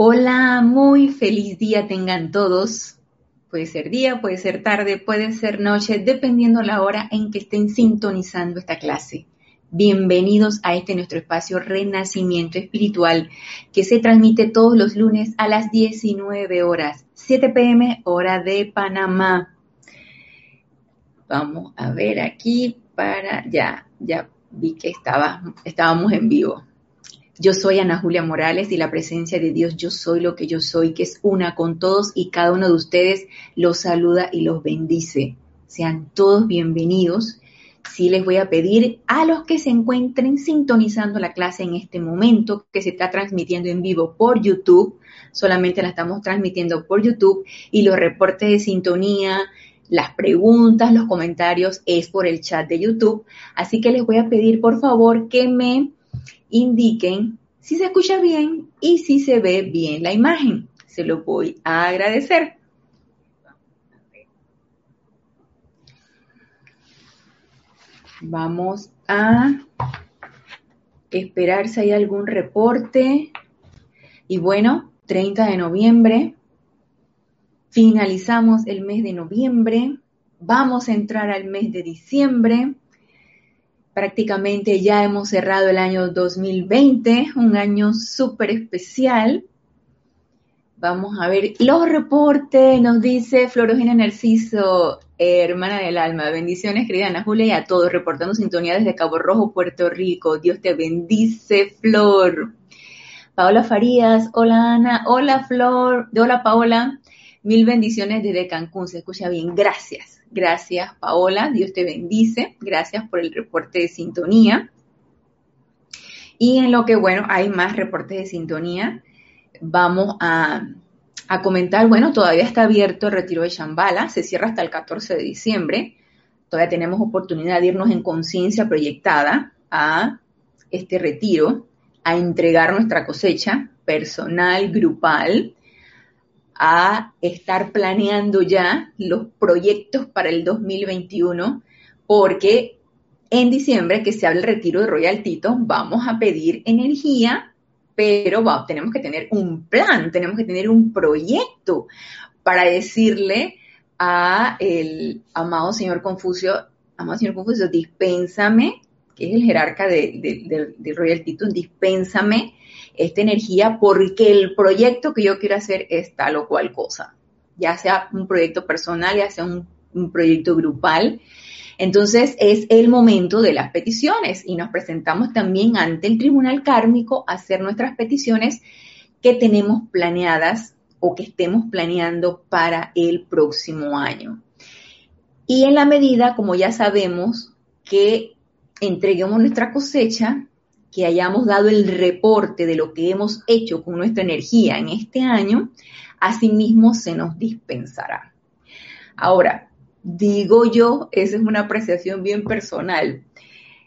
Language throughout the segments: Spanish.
Hola, muy feliz día tengan todos. Puede ser día, puede ser tarde, puede ser noche, dependiendo la hora en que estén sintonizando esta clase. Bienvenidos a este nuestro espacio Renacimiento Espiritual que se transmite todos los lunes a las 19 horas, 7 pm, hora de Panamá. Vamos a ver aquí para ya, ya vi que estaba, estábamos en vivo. Yo soy Ana Julia Morales y la presencia de Dios, yo soy lo que yo soy, que es una con todos y cada uno de ustedes los saluda y los bendice. Sean todos bienvenidos. Sí les voy a pedir a los que se encuentren sintonizando la clase en este momento, que se está transmitiendo en vivo por YouTube, solamente la estamos transmitiendo por YouTube, y los reportes de sintonía, las preguntas, los comentarios es por el chat de YouTube. Así que les voy a pedir por favor que me indiquen si se escucha bien y si se ve bien la imagen. Se lo voy a agradecer. Vamos a esperar si hay algún reporte. Y bueno, 30 de noviembre. Finalizamos el mes de noviembre. Vamos a entrar al mes de diciembre prácticamente ya hemos cerrado el año 2020, un año súper especial. Vamos a ver los reportes, nos dice Florogena Narciso, hermana del alma. Bendiciones, querida Ana Julia, y a todos, reportando sintonía desde Cabo Rojo, Puerto Rico. Dios te bendice, Flor. Paola Farías, hola Ana, hola Flor, hola Paola, mil bendiciones desde Cancún, se escucha bien, gracias. Gracias, Paola. Dios te bendice. Gracias por el reporte de sintonía. Y en lo que, bueno, hay más reportes de sintonía, vamos a, comentar, bueno, todavía está abierto el retiro de Shambhala, se cierra hasta el 14 de diciembre. Todavía tenemos oportunidad de irnos en conciencia proyectada a este retiro, a entregar nuestra cosecha personal, grupal, a estar planeando ya los proyectos para el 2021, porque en diciembre, que se habla el retiro de Royal Tito, vamos a pedir energía, pero tenemos que tener un plan, tenemos que tener un proyecto para decirle a el amado señor Confucio, amado señor Confucio, dispénsame, que es el jerarca de, de Royal Tito, dispénsame esta energía porque el proyecto que yo quiero hacer es tal o cual cosa, ya sea un proyecto personal, ya sea un, proyecto grupal. Entonces es el momento de las peticiones y nos presentamos también ante el tribunal kármico a hacer nuestras peticiones que tenemos planeadas o que estemos planeando para el próximo año. Y en la medida, como ya sabemos, que entreguemos nuestra cosecha, que hayamos dado el reporte de lo que hemos hecho con nuestra energía en este año, asimismo se nos dispensará. Ahora, digo yo, esa es una apreciación bien personal.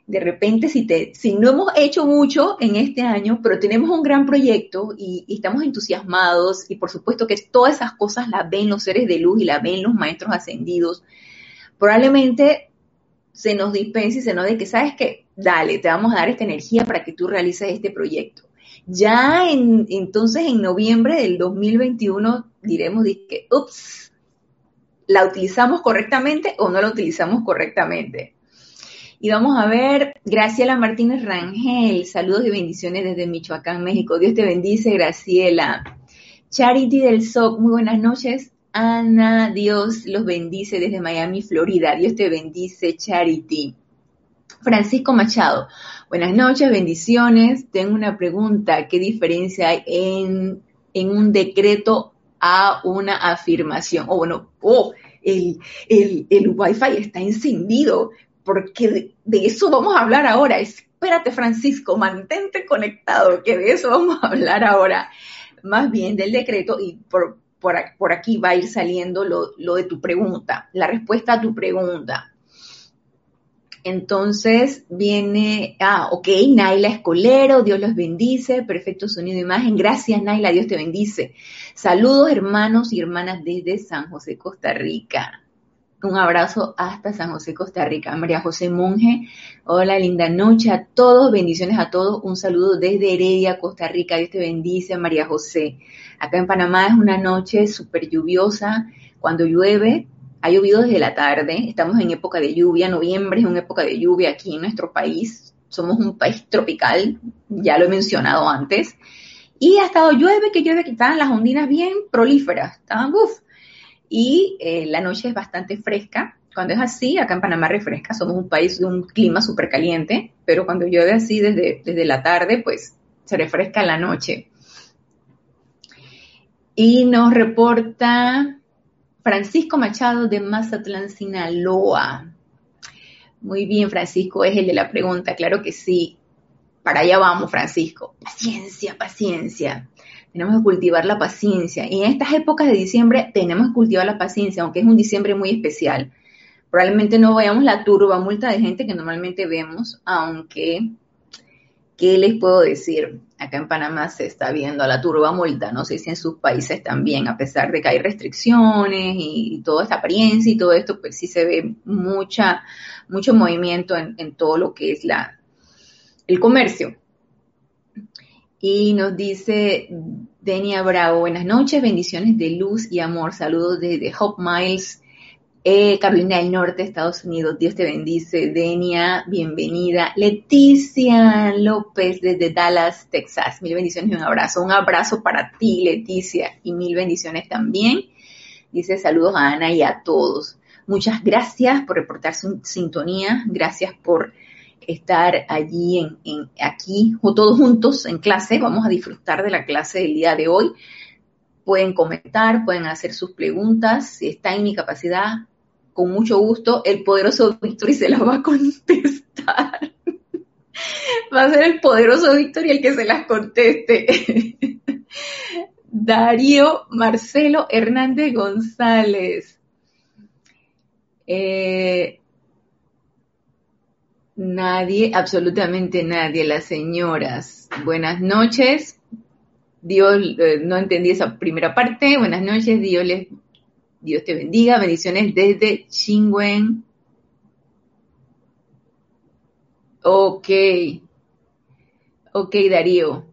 De repente, si, te, si no hemos hecho mucho en este año, pero tenemos un gran proyecto y, estamos entusiasmados y por supuesto que todas esas cosas las ven los seres de luz y las ven los maestros ascendidos, probablemente se nos dispense y se nos de que, ¿sabes qué? Dale, te vamos a dar esta energía para que tú realices este proyecto. Ya en, entonces en noviembre del 2021 diremos que, ups, ¿la utilizamos correctamente o no la utilizamos correctamente? Y vamos a ver, Graciela Martínez Rangel, saludos y bendiciones desde Michoacán, México. Dios te bendice, Graciela. Charity del SOC, muy buenas noches. Ana, Dios los bendice desde Miami, Florida. Dios te bendice, Charity. Francisco Machado, buenas noches, bendiciones. Tengo una pregunta. ¿Qué diferencia hay en, un decreto a una afirmación? O bueno, oh, el, el, el Wi-Fi está encendido, porque de, de eso vamos a hablar ahora. Espérate, Francisco, mantente conectado, que de eso vamos a hablar ahora. Más bien del decreto y por, por, aquí va a ir saliendo lo, lo de tu pregunta, la respuesta a tu pregunta. Entonces viene, ah, ok, Naila Escolero, Dios los bendice, perfecto sonido e imagen. Gracias, Naila, Dios te bendice. Saludos, hermanos y hermanas desde San José, Costa Rica. Un abrazo hasta San José, Costa Rica. María José Monje, hola, linda noche a todos, bendiciones a todos. Un saludo desde Heredia, Costa Rica. Dios te bendice, María José. Acá en Panamá es una noche súper lluviosa. Cuando llueve, ha llovido desde la tarde. Estamos en época de lluvia. Noviembre es una época de lluvia aquí en nuestro país. Somos un país tropical, ya lo he mencionado antes. Y ha estado llueve, que llueve, que estaban las ondinas bien prolíferas. Estaban, uff y eh, la noche es bastante fresca. Cuando es así, acá en Panamá refresca, somos un país de un clima súper caliente, pero cuando llueve así desde, desde la tarde, pues se refresca la noche. Y nos reporta Francisco Machado de Mazatlán, Sinaloa. Muy bien, Francisco, es el de la pregunta, claro que sí. Para allá vamos, Francisco. Paciencia, paciencia tenemos que cultivar la paciencia. Y en estas épocas de diciembre tenemos que cultivar la paciencia, aunque es un diciembre muy especial. Probablemente no vayamos la turba multa de gente que normalmente vemos, aunque, ¿qué les puedo decir? Acá en Panamá se está viendo a la turba multa, no sé si en sus países también, a pesar de que hay restricciones y, toda esta apariencia y todo esto, pues sí se ve mucha, mucho movimiento en, todo lo que es la, el comercio. Y nos dice Denia Bravo, buenas noches, bendiciones de luz y amor. Saludos desde Hope Miles, eh, Carolina del Norte, Estados Unidos. Dios te bendice. Denia, bienvenida. Leticia López desde Dallas, Texas. Mil bendiciones y un abrazo. Un abrazo para ti, Leticia, y mil bendiciones también. Dice saludos a Ana y a todos. Muchas gracias por reportar su sintonía. Gracias por estar allí en, aquí todos juntos en clase. Vamos a disfrutar de la clase del día de hoy. Pueden comentar, pueden hacer sus preguntas. Si está en mi capacidad, con mucho gusto, el poderoso Víctor se las va a contestar. va a ser el poderoso Víctor el que se las conteste. Darío Marcelo Hernández González. Eh, Nadie, absolutamente nadie, las señoras. Buenas noches. Dios, eh, no entendí esa primera parte. Buenas noches, Dios les, Dios te bendiga. Bendiciones desde Chingüen. Ok. Ok, Darío.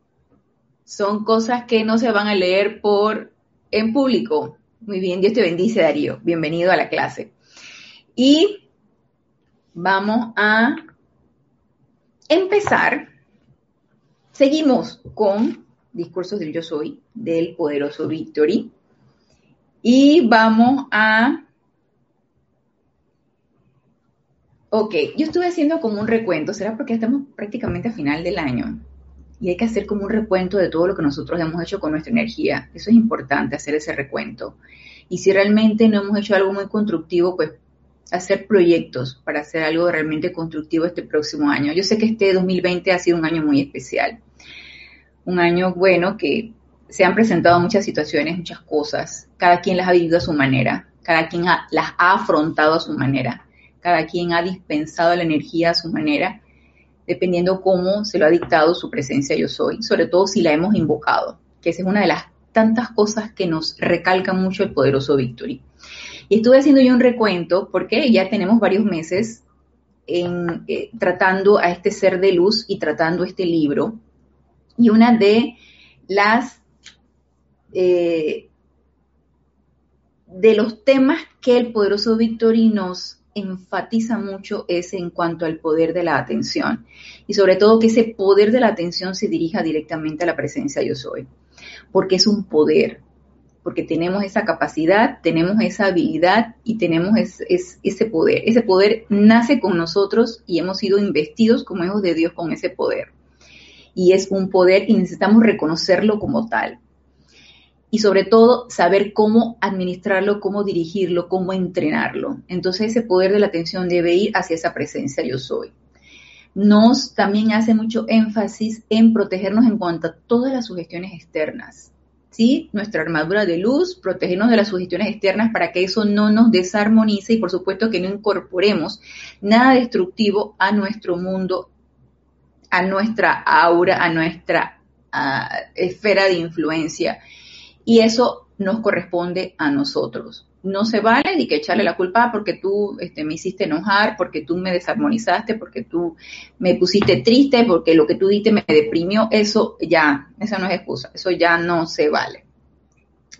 Son cosas que no se van a leer por en público. Muy bien, Dios te bendice, Darío. Bienvenido a la clase. Y vamos a empezar, seguimos con discursos del yo soy, del poderoso Victory, y vamos a... Ok, yo estuve haciendo como un recuento, será porque estamos prácticamente a final del año y hay que hacer como un recuento de todo lo que nosotros hemos hecho con nuestra energía. Eso es importante, hacer ese recuento. Y si realmente no hemos hecho algo muy constructivo, pues hacer proyectos para hacer algo realmente constructivo este próximo año. Yo sé que este 2020 ha sido un año muy especial, un año bueno que se han presentado muchas situaciones, muchas cosas, cada quien las ha vivido a su manera, cada quien las ha afrontado a su manera, cada quien ha dispensado la energía a su manera, dependiendo cómo se lo ha dictado su presencia yo soy, sobre todo si la hemos invocado, que esa es una de las tantas cosas que nos recalca mucho el poderoso Victory. Y estuve haciendo yo un recuento porque ya tenemos varios meses eh, tratando a este ser de luz y tratando este libro. Y una de las eh, de los temas que el poderoso Victory nos enfatiza mucho es en cuanto al poder de la atención y sobre todo que ese poder de la atención se dirija directamente a la presencia yo soy, porque es un poder, porque tenemos esa capacidad, tenemos esa habilidad y tenemos ese poder. Ese poder nace con nosotros y hemos sido investidos como hijos de Dios con ese poder. Y es un poder y necesitamos reconocerlo como tal. Y sobre todo saber cómo administrarlo, cómo dirigirlo, cómo entrenarlo. Entonces ese poder de la atención debe ir hacia esa presencia yo soy nos también hace mucho énfasis en protegernos en cuanto a todas las sugestiones externas. ¿sí? nuestra armadura de luz, protegernos de las sugestiones externas para que eso no nos desarmonice y por supuesto que no incorporemos nada destructivo a nuestro mundo, a nuestra aura, a nuestra esfera de influencia. Y eso nos corresponde a nosotros. no se vale ni que echarle la culpa porque tú este, me hiciste enojar, porque tú me desarmonizaste, porque tú me pusiste triste, porque lo que tú diste me deprimió, eso ya, esa no es excusa, eso ya no se vale.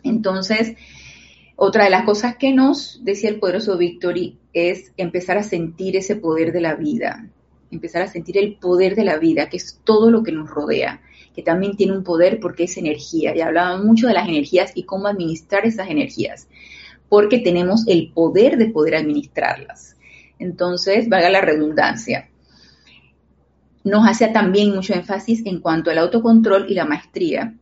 Entonces, otra de las cosas que nos decía el poderoso Victory es empezar a sentir ese poder de la vida, empezar a sentir el poder de la vida, que es todo lo que nos rodea, que también tiene un poder porque es energía. Y hablaba mucho de las energías y cómo administrar esas energías porque tenemos el poder de poder administrarlas. Entonces, valga la redundancia. Nos hace también mucho énfasis en cuanto al autocontrol y la maestría,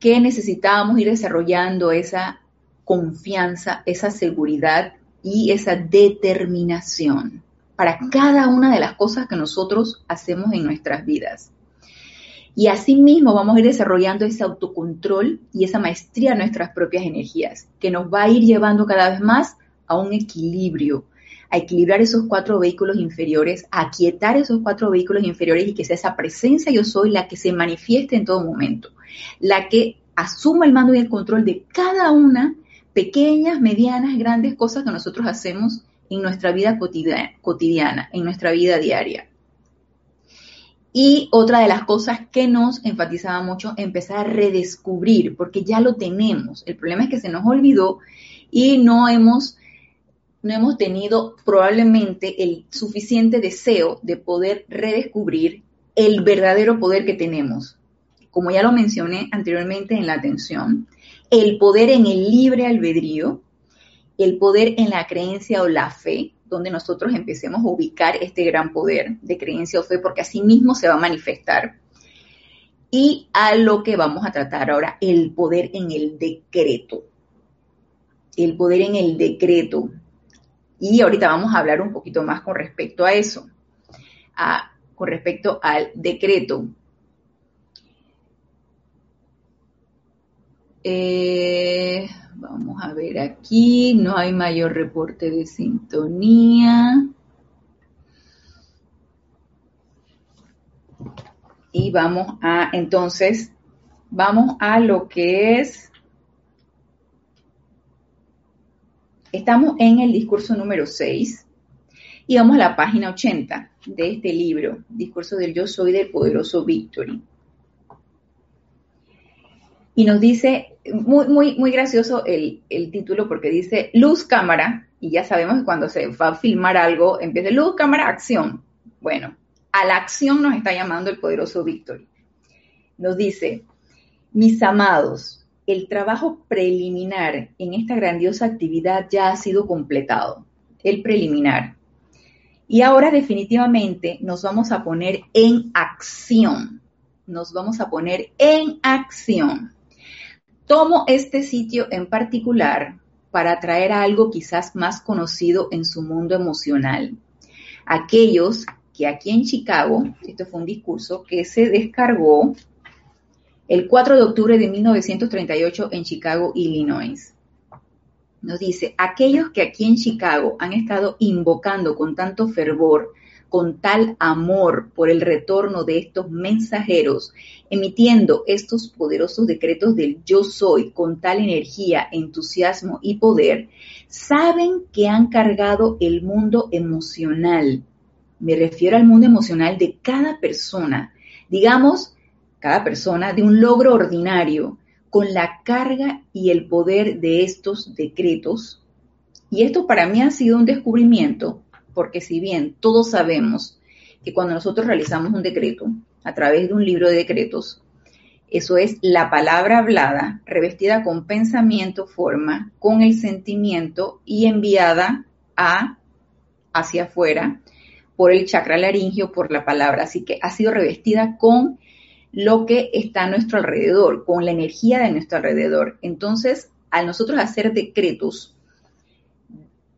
que necesitábamos ir desarrollando esa confianza, esa seguridad y esa determinación para cada una de las cosas que nosotros hacemos en nuestras vidas. Y asimismo vamos a ir desarrollando ese autocontrol y esa maestría de nuestras propias energías, que nos va a ir llevando cada vez más a un equilibrio, a equilibrar esos cuatro vehículos inferiores, a aquietar esos cuatro vehículos inferiores y que sea esa presencia yo soy la que se manifieste en todo momento, la que asuma el mando y el control de cada una, pequeñas, medianas, grandes cosas que nosotros hacemos en nuestra vida cotidiana, en nuestra vida diaria. Y otra de las cosas que nos enfatizaba mucho, empezar a redescubrir, porque ya lo tenemos. El problema es que se nos olvidó y no hemos, no hemos tenido probablemente el suficiente deseo de poder redescubrir el verdadero poder que tenemos. Como ya lo mencioné anteriormente en la atención, el poder en el libre albedrío, el poder en la creencia o la fe, donde nosotros empecemos a ubicar este gran poder de creencia o fe, porque así mismo se va a manifestar. Y a lo que vamos a tratar ahora, el poder en el decreto. El poder en el decreto. Y ahorita vamos a hablar un poquito más con respecto a eso, con respecto al decreto. Eh, Vamos a ver aquí, no hay mayor reporte de sintonía. Y vamos a, entonces, vamos a lo que es, estamos en el discurso número 6 y vamos a la página 80 de este libro, Discurso del Yo Soy del Poderoso Victory y nos dice, muy, muy, muy gracioso el, título porque dice luz, cámara, y ya sabemos que cuando se va a filmar algo, empieza luz, cámara, acción. Bueno, a la acción nos está llamando el poderoso Victory. Nos dice, mis amados, el trabajo preliminar en esta grandiosa actividad ya ha sido completado, el preliminar. Y ahora definitivamente nos vamos a poner en acción, nos vamos a poner en acción. Tomo este sitio en particular para traer algo quizás más conocido en su mundo emocional. Aquellos que aquí en Chicago, esto fue un discurso que se descargó el 4 de octubre de 1938 en Chicago, Illinois. Nos dice, aquellos que aquí en Chicago han estado invocando con tanto fervor con tal amor por el retorno de estos mensajeros, emitiendo estos poderosos decretos del yo soy con tal energía, entusiasmo y poder, saben que han cargado el mundo emocional. Me refiero al mundo emocional de cada persona, digamos, cada persona de un logro ordinario, con la carga y el poder de estos decretos. Y esto para mí ha sido un descubrimiento porque si bien todos sabemos que cuando nosotros realizamos un decreto a través de un libro de decretos, eso es la palabra hablada, revestida con pensamiento, forma, con el sentimiento y enviada a hacia afuera por el chakra laringio, por la palabra. Así que ha sido revestida con lo que está a nuestro alrededor, con la energía de nuestro alrededor. Entonces, al nosotros hacer decretos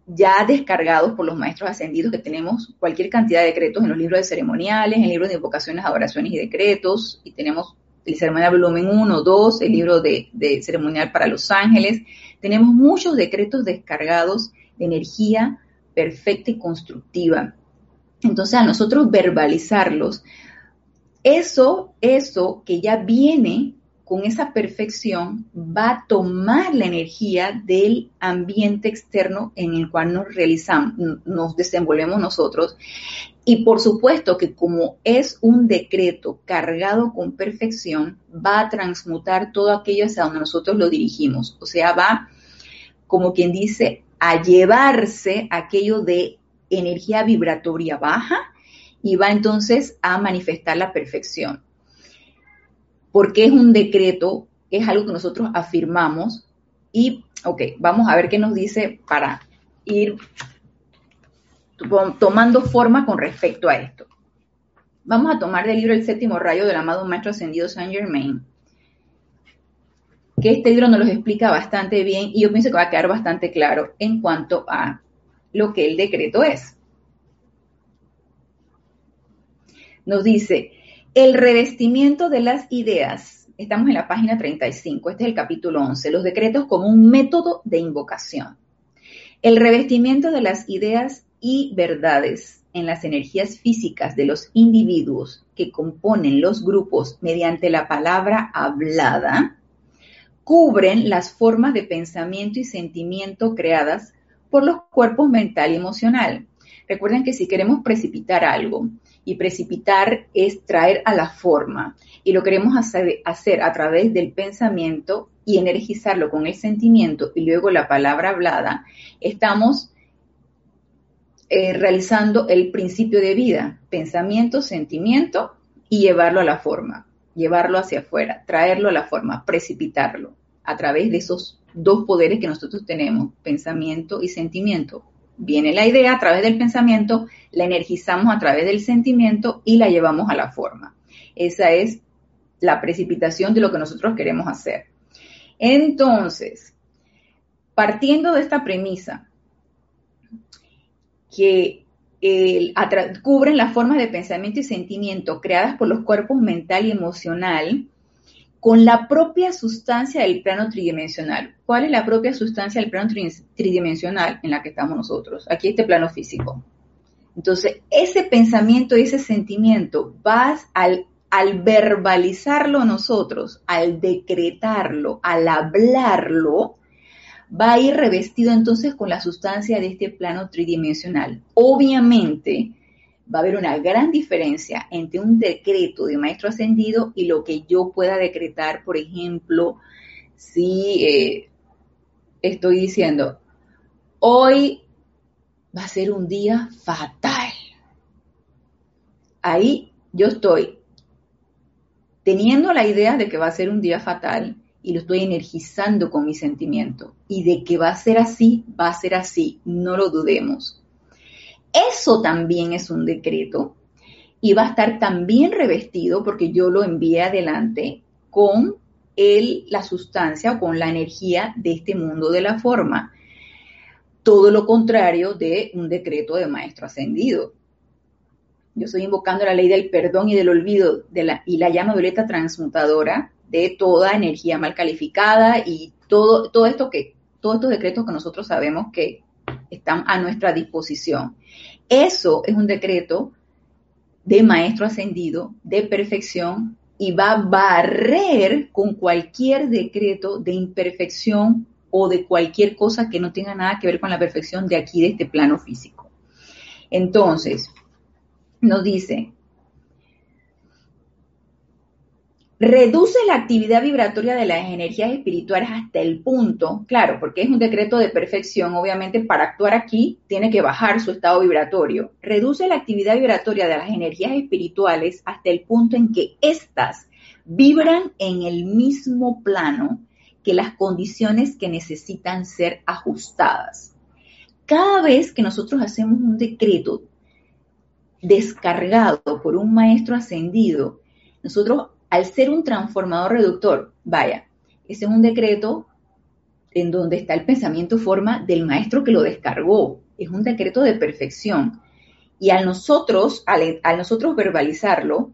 ya descargados por los maestros ascendidos que tenemos cualquier cantidad de decretos en los libros de ceremoniales, en libros de invocaciones, adoraciones y decretos, y tenemos el ceremonial volumen 1, 2, el libro de, de ceremonial para los ángeles, tenemos muchos decretos descargados de energía perfecta y constructiva. Entonces, a nosotros verbalizarlos, eso, eso que ya viene con esa perfección, va a tomar la energía del ambiente externo en el cual nos realizamos, nos desenvolvemos nosotros. Y por supuesto que como es un decreto cargado con perfección, va a transmutar todo aquello hacia donde nosotros lo dirigimos. O sea, va, como quien dice, a llevarse aquello de energía vibratoria baja y va entonces a manifestar la perfección porque es un decreto, es algo que nosotros afirmamos y, ok, vamos a ver qué nos dice para ir tomando forma con respecto a esto. Vamos a tomar del libro El séptimo rayo del amado Maestro Ascendido Saint Germain, que este libro nos lo explica bastante bien y yo pienso que va a quedar bastante claro en cuanto a lo que el decreto es. Nos dice, el revestimiento de las ideas. Estamos en la página 35, este es el capítulo 11, los decretos como un método de invocación. El revestimiento de las ideas y verdades en las energías físicas de los individuos que componen los grupos mediante la palabra hablada, cubren las formas de pensamiento y sentimiento creadas por los cuerpos mental y emocional. Recuerden que si queremos precipitar algo, y precipitar es traer a la forma. Y lo queremos hacer, a través del pensamiento y energizarlo con el sentimiento y luego la palabra hablada. Estamos eh, realizando el principio de vida, pensamiento, sentimiento y llevarlo a la forma, llevarlo hacia afuera, traerlo a la forma, precipitarlo a través de esos dos poderes que nosotros tenemos, pensamiento y sentimiento, viene la idea a través del pensamiento, la energizamos a través del sentimiento y la llevamos a la forma. Esa es la precipitación de lo que nosotros queremos hacer. Entonces, partiendo de esta premisa, que cubren las formas de pensamiento y sentimiento creadas por los cuerpos mental y emocional, con la propia sustancia del plano tridimensional. ¿Cuál es la propia sustancia del plano tridimensional en la que estamos nosotros? Aquí este plano físico. Entonces, ese pensamiento ese sentimiento, vas al, al verbalizarlo nosotros, al decretarlo, al hablarlo, va a ir revestido entonces con la sustancia de este plano tridimensional. Obviamente, va a haber una gran diferencia entre un decreto de maestro ascendido y lo que yo pueda decretar, por ejemplo, si eh, estoy diciendo, hoy va a ser un día fatal. Ahí yo estoy teniendo la idea de que va a ser un día fatal y lo estoy energizando con mi sentimiento. Y de que va a ser así, va a ser así, no lo dudemos. Eso también es un decreto y va a estar también revestido porque yo lo envié adelante con el, la sustancia o con la energía de este mundo de la forma. Todo lo contrario de un decreto de maestro ascendido. Yo estoy invocando la ley del perdón y del olvido de la, y la llama violeta transmutadora de toda energía mal calificada y todo, todo esto que, todos estos decretos que nosotros sabemos que están a nuestra disposición. Eso es un decreto de maestro ascendido, de perfección, y va a barrer con cualquier decreto de imperfección o de cualquier cosa que no tenga nada que ver con la perfección de aquí, de este plano físico. Entonces, nos dice, reduce la actividad vibratoria de las energías espirituales hasta el punto, claro, porque es un decreto de perfección, obviamente para actuar aquí tiene que bajar su estado vibratorio, reduce la actividad vibratoria de las energías espirituales hasta el punto en que éstas vibran en el mismo plano que las condiciones que necesitan ser ajustadas. Cada vez que nosotros hacemos un decreto descargado por un maestro ascendido, nosotros al ser un transformador reductor, vaya, ese es un decreto en donde está el pensamiento forma del maestro que lo descargó. Es un decreto de perfección. Y al nosotros, al, nosotros verbalizarlo,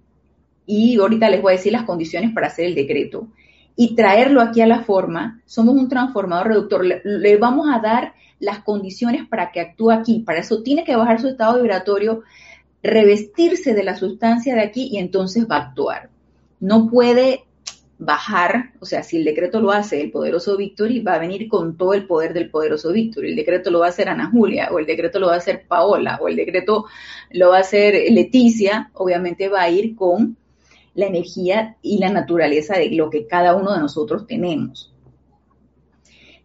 y ahorita les voy a decir las condiciones para hacer el decreto, y traerlo aquí a la forma, somos un transformador reductor. Le, le, vamos a dar las condiciones para que actúe aquí. Para eso tiene que bajar su estado vibratorio, revestirse de la sustancia de aquí y entonces va a actuar no puede bajar, o sea, si el decreto lo hace el poderoso Victory, va a venir con todo el poder del poderoso Victory. El decreto lo va a hacer Ana Julia, o el decreto lo va a hacer Paola, o el decreto lo va a hacer Leticia, obviamente va a ir con la energía y la naturaleza de lo que cada uno de nosotros tenemos.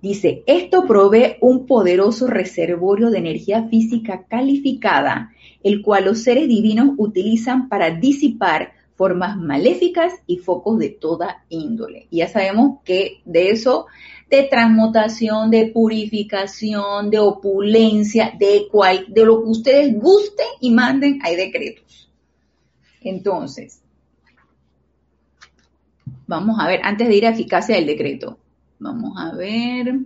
Dice, esto provee un poderoso reservorio de energía física calificada, el cual los seres divinos utilizan para disipar formas maléficas y focos de toda índole. Ya sabemos que de eso, de transmutación, de purificación, de opulencia, de, cual, de lo que ustedes gusten y manden, hay decretos. Entonces, vamos a ver, antes de ir a eficacia del decreto, vamos a ver.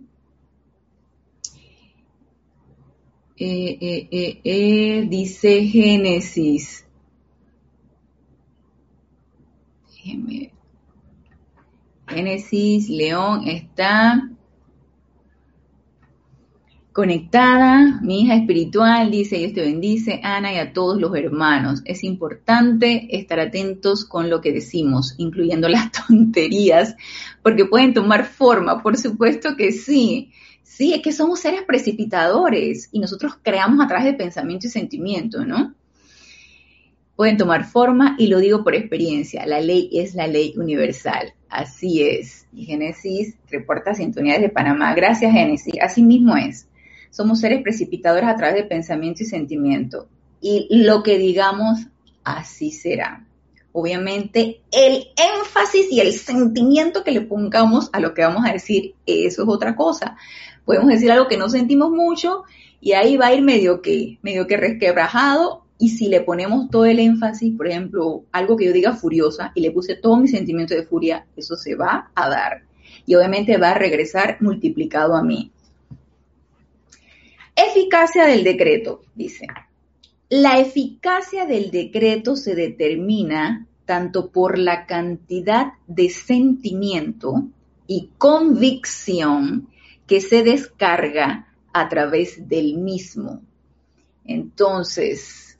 Eh, eh, eh, dice Génesis Génesis, León está conectada, mi hija espiritual, dice, Dios te bendice, Ana y a todos los hermanos. Es importante estar atentos con lo que decimos, incluyendo las tonterías, porque pueden tomar forma, por supuesto que sí. Sí, es que somos seres precipitadores y nosotros creamos a través de pensamiento y sentimiento, ¿no? Pueden tomar forma y lo digo por experiencia, la ley es la ley universal. Así es. Y Génesis reporta sintonía de Panamá. Gracias, Génesis. Así mismo es. Somos seres precipitadores a través de pensamiento y sentimiento. Y lo que digamos, así será. Obviamente, el énfasis y el sentimiento que le pongamos a lo que vamos a decir, eso es otra cosa. Podemos decir algo que no sentimos mucho y ahí va a ir medio que, medio que resquebrajado y si le ponemos todo el énfasis, por ejemplo, algo que yo diga furiosa y le puse todo mi sentimiento de furia, eso se va a dar. Y obviamente va a regresar multiplicado a mí. Eficacia del decreto, dice. La eficacia del decreto se determina tanto por la cantidad de sentimiento y convicción que se descarga a través del mismo. Entonces,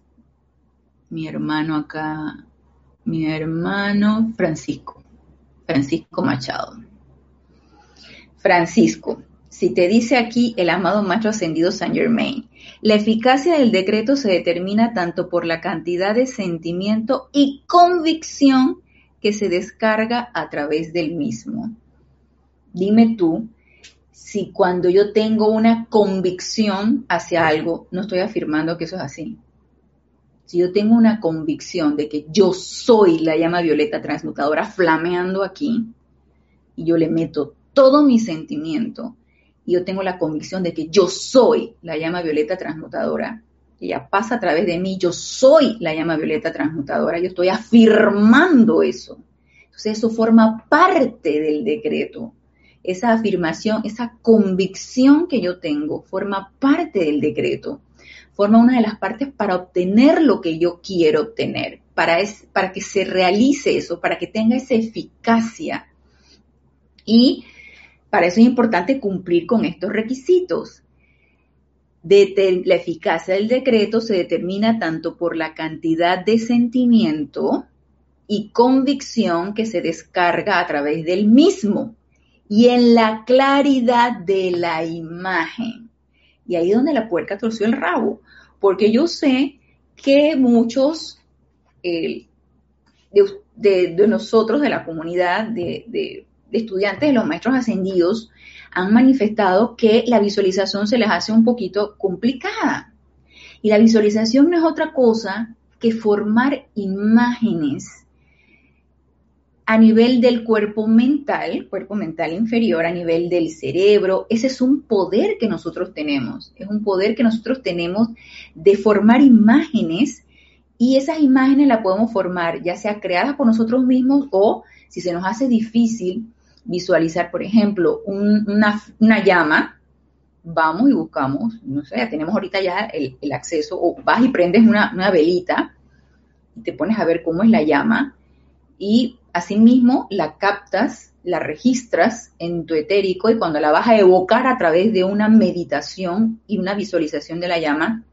mi hermano acá, mi hermano Francisco, Francisco Machado. Francisco, si te dice aquí el amado maestro ascendido Saint Germain, la eficacia del decreto se determina tanto por la cantidad de sentimiento y convicción que se descarga a través del mismo. Dime tú si cuando yo tengo una convicción hacia algo, no estoy afirmando que eso es así, si yo tengo una convicción de que yo soy la llama violeta transmutadora flameando aquí, y yo le meto todo mi sentimiento, y yo tengo la convicción de que yo soy la llama violeta transmutadora, ella pasa a través de mí, yo soy la llama violeta transmutadora, yo estoy afirmando eso. Entonces eso forma parte del decreto. Esa afirmación, esa convicción que yo tengo, forma parte del decreto forma una de las partes para obtener lo que yo quiero obtener, para, para que se realice eso, para que tenga esa eficacia. Y para eso es importante cumplir con estos requisitos. De la eficacia del decreto se determina tanto por la cantidad de sentimiento y convicción que se descarga a través del mismo y en la claridad de la imagen. Y ahí es donde la puerca torció el rabo, porque yo sé que muchos eh, de, nosotros, de la comunidad de, estudiantes de los maestros ascendidos, han manifestado que la visualización se les hace un poquito complicada. Y la visualización no es otra cosa que formar imágenes a nivel del cuerpo mental, cuerpo mental inferior, a nivel del cerebro. Ese es un poder que nosotros tenemos, es un poder que nosotros tenemos de formar imágenes y esas imágenes las podemos formar ya sea creadas por nosotros mismos o si se nos hace difícil visualizar, por ejemplo, una, llama, vamos y buscamos, no sé, ya tenemos ahorita ya el, acceso, o vas y prendes una, una velita y te pones a ver cómo es la llama y Asimismo, la captas, la registras en tu etérico y cuando la vas a evocar a través de una meditación y una visualización de la llama,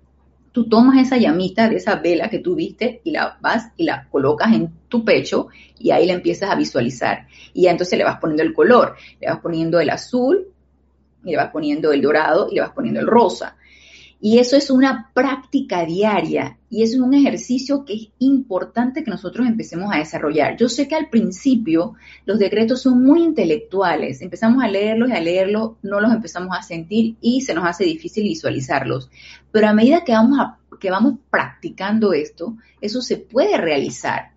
tú tomas esa llamita de esa vela que tú viste y la vas y la colocas en tu pecho y ahí la empiezas a visualizar. Y ya entonces le vas poniendo el color, le vas poniendo el azul, le vas poniendo el dorado y le vas poniendo el rosa. Y eso es una práctica diaria y es un ejercicio que es importante que nosotros empecemos a desarrollar. Yo sé que al principio los decretos son muy intelectuales, empezamos a leerlos y a leerlos, no los empezamos a sentir y se nos hace difícil visualizarlos. Pero a medida que vamos, que vamos practicando esto, eso se puede realizar.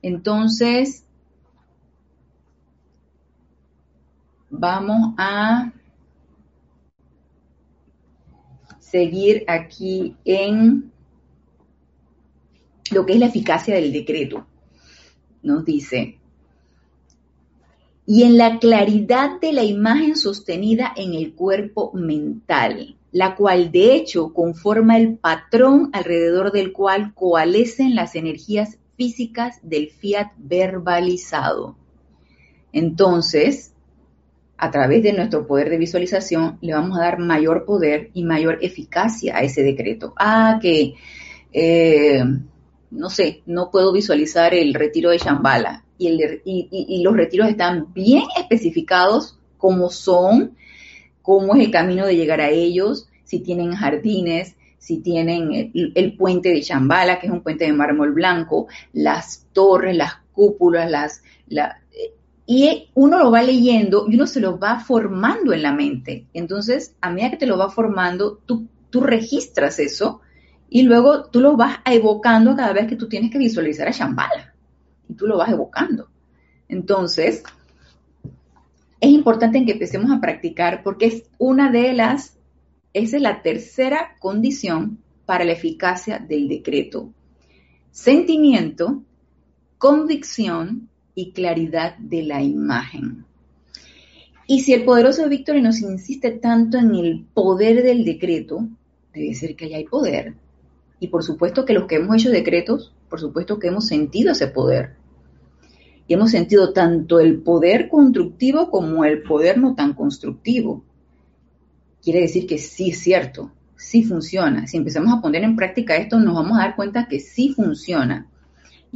Entonces, vamos a seguir aquí en lo que es la eficacia del decreto. Nos dice, y en la claridad de la imagen sostenida en el cuerpo mental, la cual de hecho conforma el patrón alrededor del cual coalescen las energías físicas del fiat verbalizado. Entonces, a través de nuestro poder de visualización, le vamos a dar mayor poder y mayor eficacia a ese decreto. Ah, que, eh, no sé, no puedo visualizar el retiro de Shambhala. Y, los retiros están bien especificados cómo son, cómo es el camino de llegar a ellos, si tienen jardines, si tienen el, puente de Shambhala, que es un puente de mármol blanco, las torres, las cúpulas, las, la, y uno lo va leyendo y uno se lo va formando en la mente. Entonces, a medida que te lo va formando, tú, tú registras eso y luego tú lo vas evocando cada vez que tú tienes que visualizar a Shambhala. Y tú lo vas evocando. Entonces, es importante que empecemos a practicar porque es una de las, esa es la tercera condición para la eficacia del decreto. Sentimiento, convicción y claridad de la imagen. Y si el poderoso Víctor nos insiste tanto en el poder del decreto, debe ser que allá hay poder. Y por supuesto que los que hemos hecho decretos, por supuesto que hemos sentido ese poder. Y hemos sentido tanto el poder constructivo como el poder no tan constructivo. Quiere decir que sí es cierto, sí funciona. Si empezamos a poner en práctica esto, nos vamos a dar cuenta que sí funciona.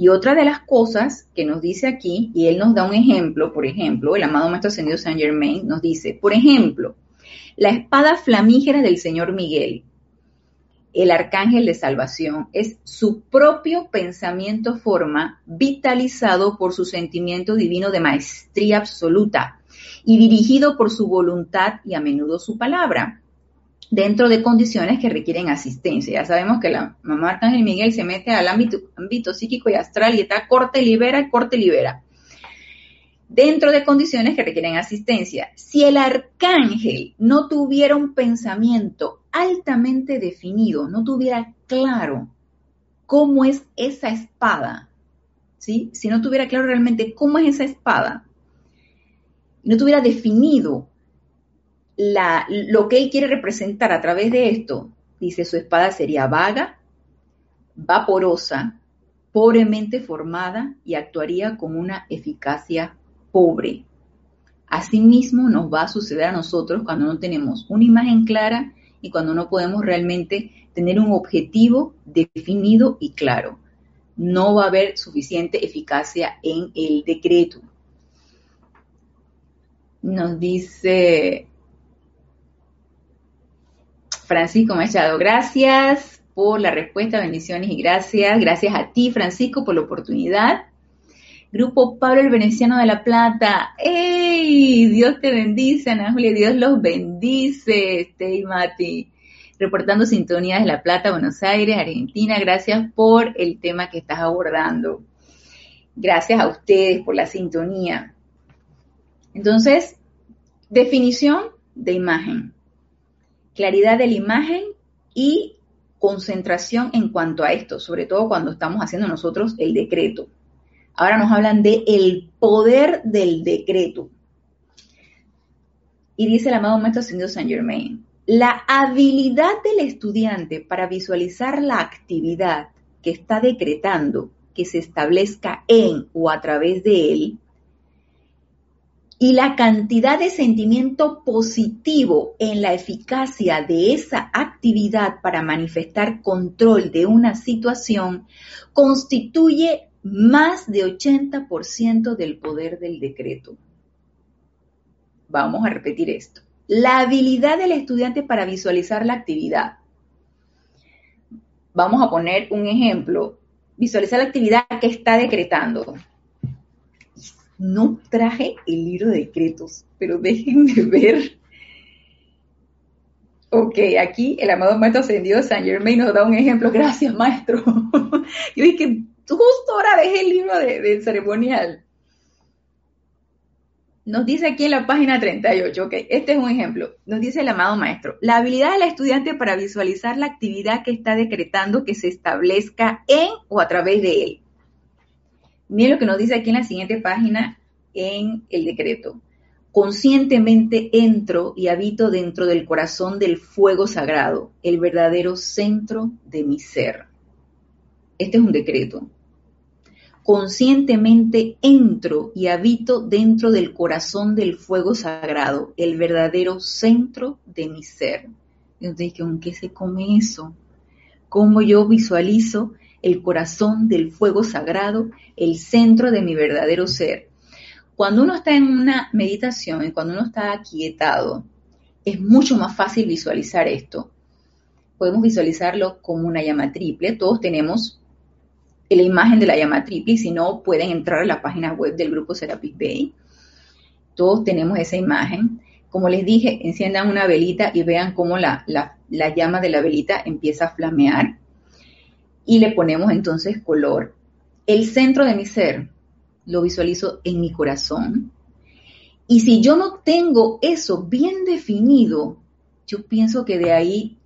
Y otra de las cosas que nos dice aquí, y él nos da un ejemplo, por ejemplo, el amado Maestro Ascendido Saint Germain nos dice, por ejemplo, la espada flamígera del Señor Miguel, el arcángel de salvación, es su propio pensamiento forma vitalizado por su sentimiento divino de maestría absoluta y dirigido por su voluntad y a menudo su palabra dentro de condiciones que requieren asistencia. Ya sabemos que la mamá Arcángel Miguel se mete al ámbito, psíquico y astral y está corte libera, corte libera. Dentro de condiciones que requieren asistencia. Si el arcángel no tuviera un pensamiento altamente definido, no tuviera claro cómo es esa espada, ¿sí? si no tuviera claro realmente cómo es esa espada, no tuviera definido lo que él quiere representar a través de esto, dice su espada sería vaga, vaporosa, pobremente formada y actuaría con una eficacia pobre. Asimismo nos va a suceder a nosotros cuando no tenemos una imagen clara y cuando no podemos realmente tener un objetivo definido y claro. No va a haber suficiente eficacia en el decreto. Nos dice Francisco Machado, gracias por la respuesta, bendiciones y gracias. Gracias a ti, Francisco, por la oportunidad. Grupo Pablo el Veneciano de la Plata. ¡Ey! Dios te bendice, Ana Julia. Dios los bendice, este Mati. Reportando sintonía de La Plata, Buenos Aires, Argentina. Gracias por el tema que estás abordando. Gracias a ustedes por la sintonía. Entonces, definición de imagen claridad de la imagen y concentración en cuanto a esto, sobre todo cuando estamos haciendo nosotros el decreto. Ahora nos hablan de el poder del decreto. Y dice el amado maestro Ascendido Saint Germain, la habilidad del estudiante para visualizar la actividad que está decretando que se establezca en o a través de él y la cantidad de sentimiento positivo en la eficacia de esa actividad para manifestar control de una situación constituye más de 80% del poder del decreto. Vamos a repetir esto. La habilidad del estudiante para visualizar la actividad. Vamos a poner un ejemplo. Visualizar la actividad que está decretando no traje el libro de decretos, pero déjenme ver. Ok, aquí el amado maestro ascendido San Germain nos da un ejemplo. Gracias, maestro. Yo dije, justo ahora dejé el libro del ceremonial. Nos dice aquí en la página 38, ok, este es un ejemplo. Nos dice el amado maestro, la habilidad del estudiante para visualizar la actividad que está decretando que se establezca en o a través de él. Miren lo que nos dice aquí en la siguiente página en el decreto. Conscientemente entro y habito dentro del corazón del fuego sagrado, el verdadero centro de mi ser. Este es un decreto. Conscientemente entro y habito dentro del corazón del fuego sagrado, el verdadero centro de mi ser. Entonces, ¿con qué se come eso? ¿Cómo yo visualizo el corazón del fuego sagrado, el centro de mi verdadero ser. Cuando uno está en una meditación y cuando uno está aquietado, es mucho más fácil visualizar esto. Podemos visualizarlo como una llama triple. Todos tenemos la imagen de la llama triple y si no, pueden entrar a la página web del grupo Serapis Bay. Todos tenemos esa imagen. Como les dije, enciendan una velita y vean cómo la, la llama de la velita empieza a flamear y le ponemos entonces color. El centro de mi ser lo visualizo en mi corazón. Y si yo no tengo eso bien definido, yo pienso que de ahí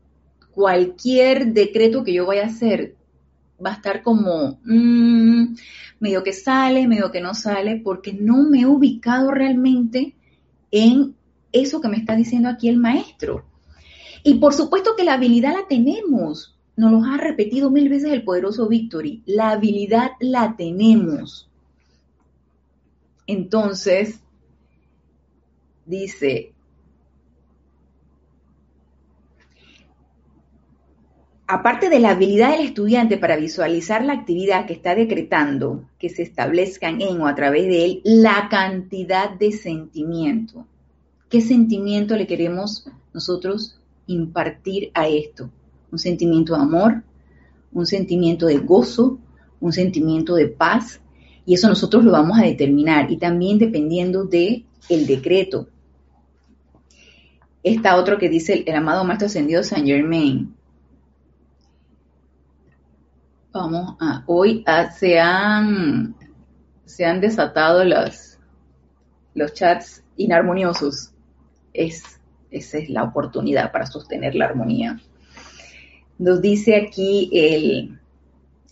cualquier decreto que yo vaya a hacer va a estar como mm, medio que sale, medio que no sale, porque no me he ubicado realmente en eso que me está diciendo aquí el maestro. Y por supuesto que la habilidad la tenemos, nos lo ha repetido mil veces el poderoso Victory. La habilidad la tenemos. Entonces, dice, aparte de la habilidad del estudiante para visualizar la actividad que está decretando, que se establezcan en o a través de él, la cantidad de sentimiento. ¿Qué sentimiento le queremos nosotros impartir a esto? Un sentimiento de amor, un sentimiento de gozo, un sentimiento de paz, y eso nosotros lo vamos a determinar, y también dependiendo de el decreto. Está otro que dice el, amado Maestro Ascendido Saint Germain. Vamos a, hoy se, han, se han desatado los, los chats inarmoniosos. Es, esa es la oportunidad para sostener la armonía. Nos dice aquí el,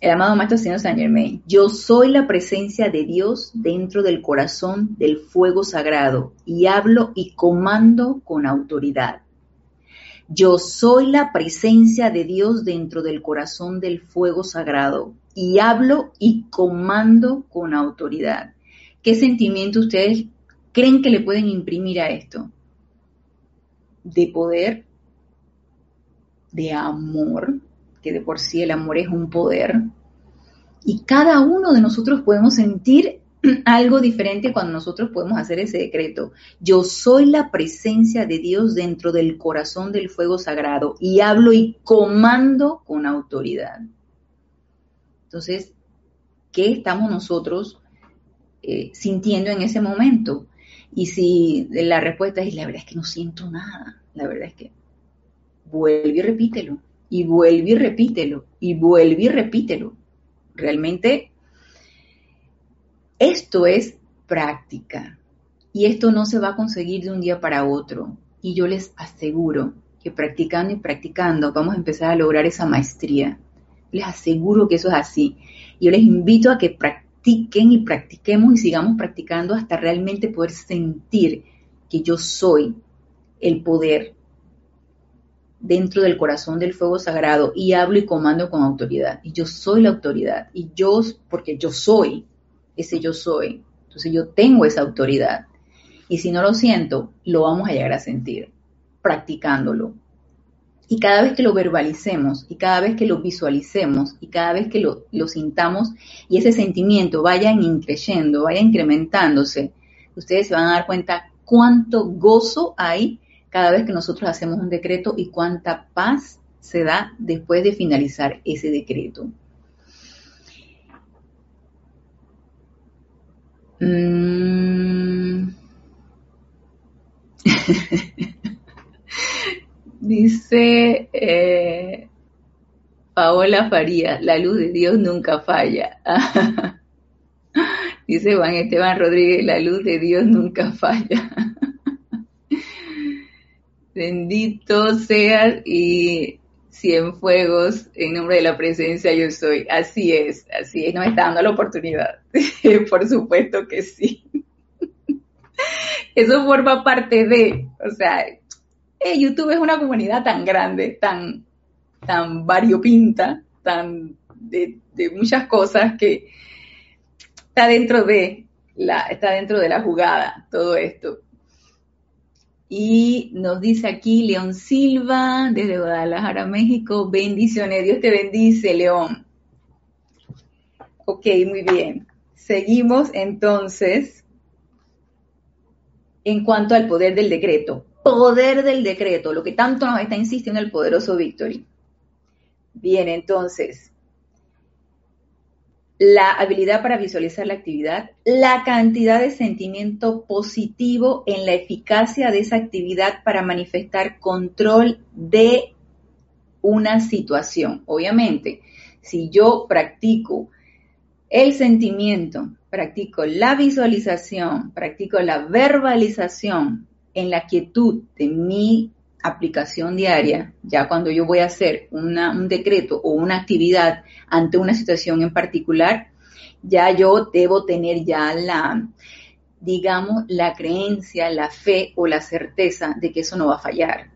el amado Maestro Señor San Germain, yo soy la presencia de Dios dentro del corazón del fuego sagrado y hablo y comando con autoridad. Yo soy la presencia de Dios dentro del corazón del fuego sagrado y hablo y comando con autoridad. ¿Qué sentimiento ustedes creen que le pueden imprimir a esto? De poder de amor, que de por sí el amor es un poder, y cada uno de nosotros podemos sentir algo diferente cuando nosotros podemos hacer ese decreto. Yo soy la presencia de Dios dentro del corazón del fuego sagrado y hablo y comando con autoridad. Entonces, ¿qué estamos nosotros eh, sintiendo en ese momento? Y si la respuesta es, la verdad es que no siento nada, la verdad es que vuelve y repítelo, y vuelve y repítelo, y vuelve y repítelo. Realmente esto es práctica y esto no se va a conseguir de un día para otro. Y yo les aseguro que practicando y practicando vamos a empezar a lograr esa maestría. Les aseguro que eso es así. Yo les invito a que practiquen y practiquemos y sigamos practicando hasta realmente poder sentir que yo soy el poder dentro del corazón del fuego sagrado y hablo y comando con autoridad. Y yo soy la autoridad. Y yo, porque yo soy, ese yo soy. Entonces yo tengo esa autoridad. Y si no lo siento, lo vamos a llegar a sentir practicándolo. Y cada vez que lo verbalicemos y cada vez que lo visualicemos y cada vez que lo, lo sintamos y ese sentimiento vaya increyendo, vaya incrementándose, ustedes se van a dar cuenta cuánto gozo hay cada vez que nosotros hacemos un decreto y cuánta paz se da después de finalizar ese decreto. Mm. Dice eh, Paola Faría, la luz de Dios nunca falla. Dice Juan Esteban Rodríguez, la luz de Dios nunca falla. Bendito seas y fuegos en nombre de la presencia yo soy. Así es, así es, nos está dando la oportunidad. Por supuesto que sí. Eso forma parte de, o sea, eh, YouTube es una comunidad tan grande, tan, tan variopinta, tan de, de muchas cosas que está dentro de la, está dentro de la jugada todo esto. Y nos dice aquí León Silva, desde Guadalajara, México, bendiciones, Dios te bendice, León. Ok, muy bien. Seguimos entonces en cuanto al poder del decreto. Poder del decreto, lo que tanto nos está insistiendo el poderoso Victory. Bien, entonces, la habilidad para visualizar la actividad, la cantidad de sentimiento positivo en la eficacia de esa actividad para manifestar control de una situación. Obviamente, si yo practico el sentimiento, practico la visualización, practico la verbalización en la quietud de mi aplicación diaria, ya cuando yo voy a hacer un decreto o una actividad ante una situación en particular, ya yo debo tener ya la, digamos, la creencia, la fe o la certeza de que eso no va a fallar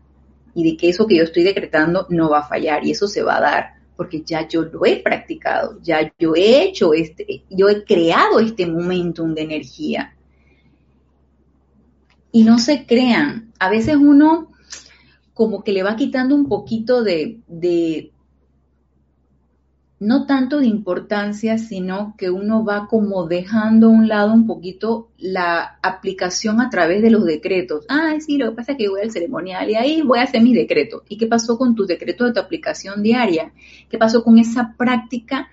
y de que eso que yo estoy decretando no va a fallar y eso se va a dar porque ya yo lo he practicado, ya yo he hecho este, yo he creado este momentum de energía. Y no se crean, a veces uno como que le va quitando un poquito de, de, no tanto de importancia, sino que uno va como dejando a un lado un poquito la aplicación a través de los decretos. Ah, sí, lo que pasa es que voy al ceremonial y ahí voy a hacer mis decretos. ¿Y qué pasó con tus decretos de tu aplicación diaria? ¿Qué pasó con esa práctica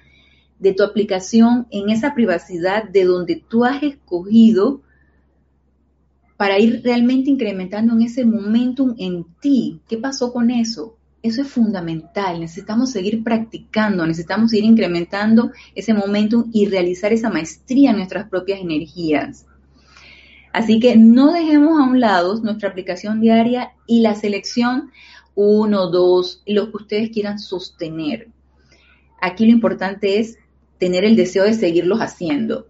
de tu aplicación en esa privacidad de donde tú has escogido para ir realmente incrementando en ese momentum en ti. ¿Qué pasó con eso? Eso es fundamental. Necesitamos seguir practicando, necesitamos ir incrementando ese momentum y realizar esa maestría en nuestras propias energías. Así que no dejemos a un lado nuestra aplicación diaria y la selección uno, dos, lo que ustedes quieran sostener. Aquí lo importante es tener el deseo de seguirlos haciendo.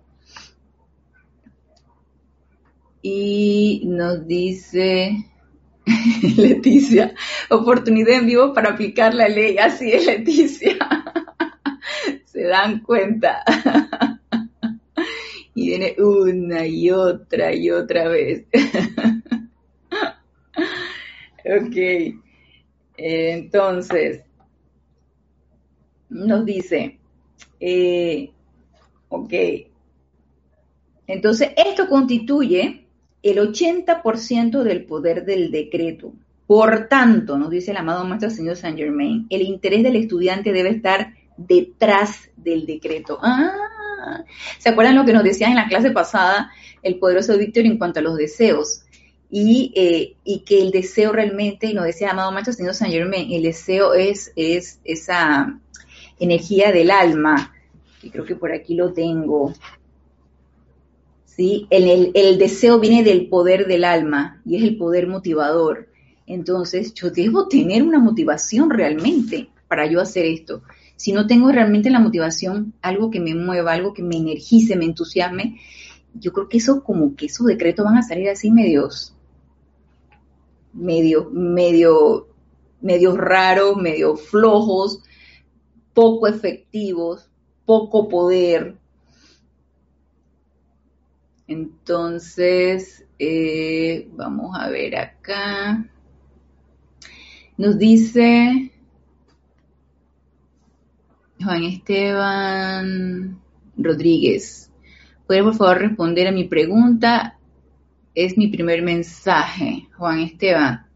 Y nos dice Leticia, oportunidad en vivo para aplicar la ley. Así es, Leticia. Se dan cuenta. Y viene una y otra y otra vez. ok. Entonces, nos dice, eh, ok. Entonces, esto constituye el 80% del poder del decreto. Por tanto, nos dice el amado Maestro Señor Saint Germain, el interés del estudiante debe estar detrás del decreto. Ah, ¿se acuerdan lo que nos decía en la clase pasada el poderoso Víctor en cuanto a los deseos? Y, eh, y, que el deseo realmente, y nos decía el amado Maestro Señor Saint Germain, el deseo es, es esa energía del alma, que creo que por aquí lo tengo, ¿sí? El, deseo viene del poder del alma y es el poder motivador. Entonces, yo debo tener una motivación realmente para yo hacer esto. Si no tengo realmente la motivación, algo que me mueva, algo que me energice, me entusiasme, yo creo que eso como que esos decretos van a salir así medios, medio, medio, medio raros, medio flojos, poco efectivos, poco poder, Entonces, eh, vamos a ver acá. Nos dice Juan Esteban Rodríguez. ¿Puede por favor responder a mi pregunta? Es mi primer mensaje, Juan Esteban.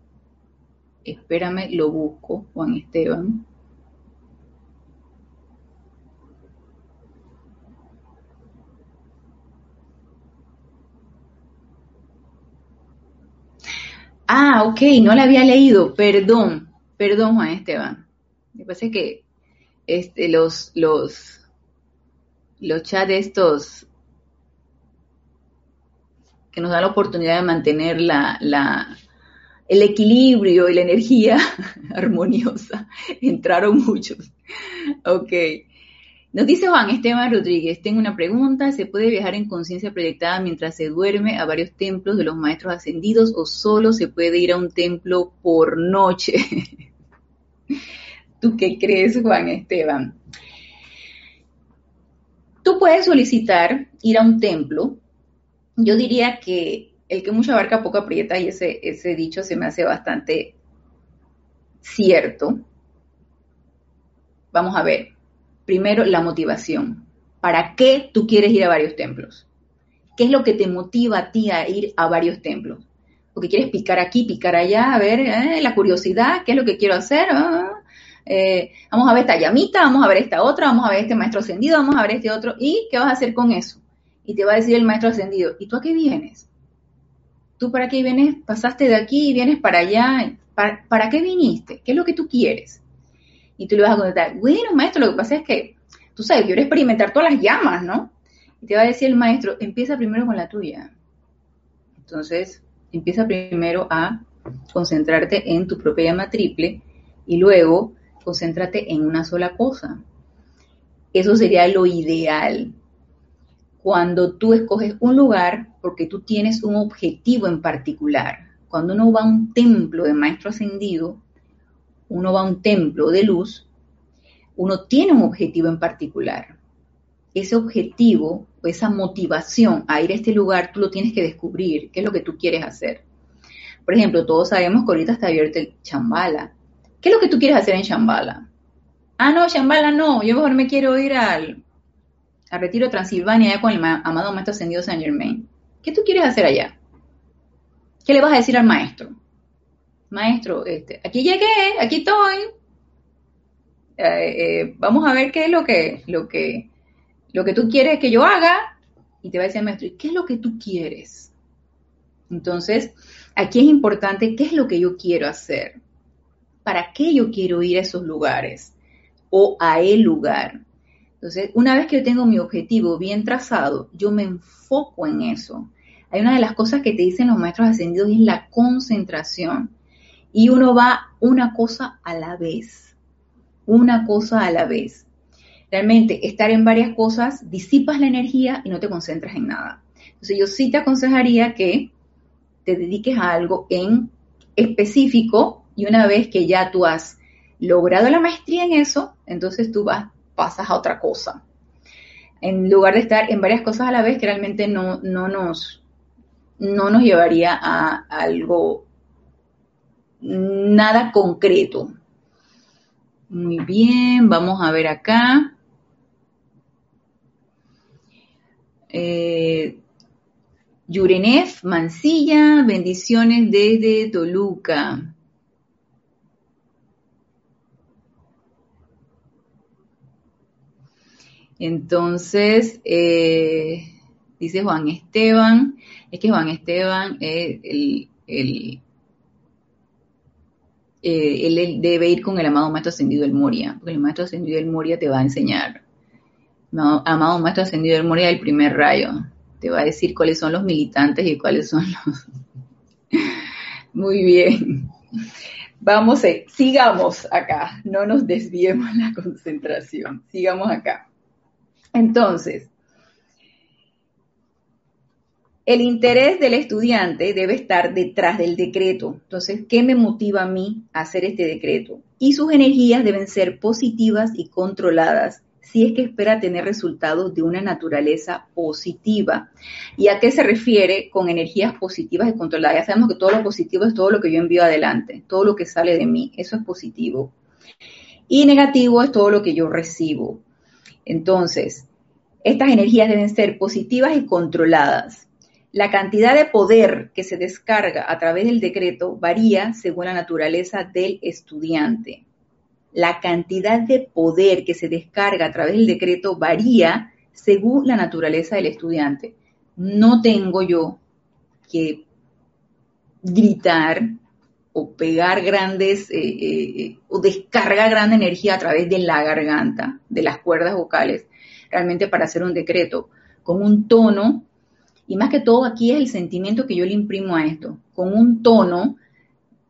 Espérame, lo busco, Juan Esteban. Ah, ok, no la había leído. Perdón, perdón, Juan Esteban. Me parece que este, los, los, los chats estos que nos dan la oportunidad de mantener la, la, el equilibrio y la energía armoniosa. Entraron muchos. Ok. Nos dice Juan Esteban Rodríguez, tengo una pregunta, ¿se puede viajar en conciencia proyectada mientras se duerme a varios templos de los maestros ascendidos o solo se puede ir a un templo por noche? ¿Tú qué crees, Juan Esteban? Tú puedes solicitar ir a un templo. Yo diría que el que mucho abarca poco aprieta y ese, ese dicho se me hace bastante cierto. Vamos a ver primero la motivación. ¿Para qué tú quieres ir a varios templos? ¿Qué es lo que te motiva a ti a ir a varios templos? Porque quieres picar aquí, picar allá, a ver, eh, la curiosidad, ¿qué es lo que quiero hacer? Ah, eh, vamos a ver esta llamita, vamos a ver esta otra, vamos a ver este maestro ascendido, vamos a ver este otro. ¿Y qué vas a hacer con eso? Y te va a decir el maestro ascendido, ¿y tú a qué vienes? ¿Tú para qué vienes? Pasaste de aquí y vienes para allá. ¿Para qué viniste? ¿Qué es lo que tú quieres? Y tú le vas a contestar, bueno, maestro, lo que pasa es que, tú sabes, quiero experimentar todas las llamas, ¿no? Y te va a decir el maestro, empieza primero con la tuya. Entonces, empieza primero a concentrarte en tu propia llama triple y luego concéntrate en una sola cosa. Eso sería lo ideal. Cuando tú escoges un lugar porque tú tienes un objetivo en particular. Cuando uno va a un templo de maestro ascendido, uno va a un templo de luz, uno tiene un objetivo en particular. Ese objetivo o esa motivación a ir a este lugar, tú lo tienes que descubrir, qué es lo que tú quieres hacer. Por ejemplo, todos sabemos que ahorita está abierto el Chambala. ¿Qué es lo que tú quieres hacer en Chambala? Ah, no, Chambala no, yo mejor me quiero ir al, al Retiro Transilvania con el amado Maestro Ascendido San Germain. ¿Qué tú quieres hacer allá? ¿Qué le vas a decir al maestro? Maestro, este, aquí llegué, aquí estoy, eh, eh, vamos a ver qué es lo que, lo que, lo que tú quieres que yo haga, y te va a decir maestro, ¿y qué es lo que tú quieres? Entonces, aquí es importante qué es lo que yo quiero hacer, para qué yo quiero ir a esos lugares o a el lugar. Entonces, una vez que yo tengo mi objetivo bien trazado, yo me enfoco en eso. Hay una de las cosas que te dicen los maestros ascendidos y es la concentración y uno va una cosa a la vez, una cosa a la vez. Realmente estar en varias cosas disipas la energía y no te concentras en nada. Entonces yo sí te aconsejaría que te dediques a algo en específico y una vez que ya tú has logrado la maestría en eso, entonces tú vas, pasas a otra cosa. En lugar de estar en varias cosas a la vez que realmente no, no, nos, no nos llevaría a algo nada concreto. Muy bien, vamos a ver acá. Eh, Yurenef Mancilla, bendiciones desde Toluca. Entonces, eh, dice Juan Esteban, es que Juan Esteban es el, eh, él debe ir con el amado Maestro Ascendido del Moria, porque el Maestro Ascendido del Moria te va a enseñar. amado Maestro Ascendido del Moria el primer rayo. Te va a decir cuáles son los militantes y cuáles son los... Muy bien. Vamos, a, sigamos acá, no nos desviemos la concentración, sigamos acá. Entonces, el interés del estudiante debe estar detrás del decreto. Entonces, ¿qué me motiva a mí a hacer este decreto? Y sus energías deben ser positivas y controladas si es que espera tener resultados de una naturaleza positiva. ¿Y a qué se refiere con energías positivas y controladas? Ya sabemos que todo lo positivo es todo lo que yo envío adelante, todo lo que sale de mí, eso es positivo. Y negativo es todo lo que yo recibo. Entonces, estas energías deben ser positivas y controladas. La cantidad de poder que se descarga a través del decreto varía según la naturaleza del estudiante. La cantidad de poder que se descarga a través del decreto varía según la naturaleza del estudiante. No tengo yo que gritar o pegar grandes eh, eh, o descargar gran energía a través de la garganta, de las cuerdas vocales, realmente para hacer un decreto, con un tono y más que todo aquí es el sentimiento que yo le imprimo a esto, con un tono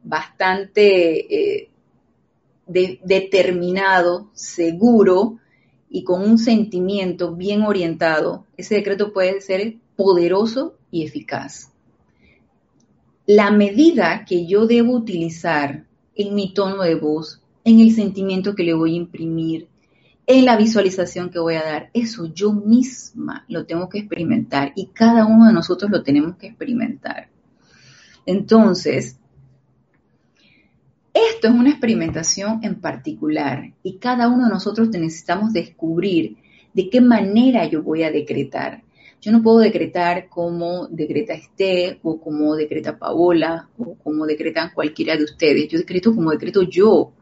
bastante eh, determinado, seguro y con un sentimiento bien orientado. Ese decreto puede ser poderoso y eficaz. La medida que yo debo utilizar en mi tono de voz, en el sentimiento que le voy a imprimir, en la visualización que voy a dar. Eso yo misma lo tengo que experimentar y cada uno de nosotros lo tenemos que experimentar. Entonces, esto es una experimentación en particular y cada uno de nosotros necesitamos descubrir de qué manera yo voy a decretar. Yo no puedo decretar como decreta Esté o como decreta Paola o como decretan cualquiera de ustedes. Yo decreto como decreto yo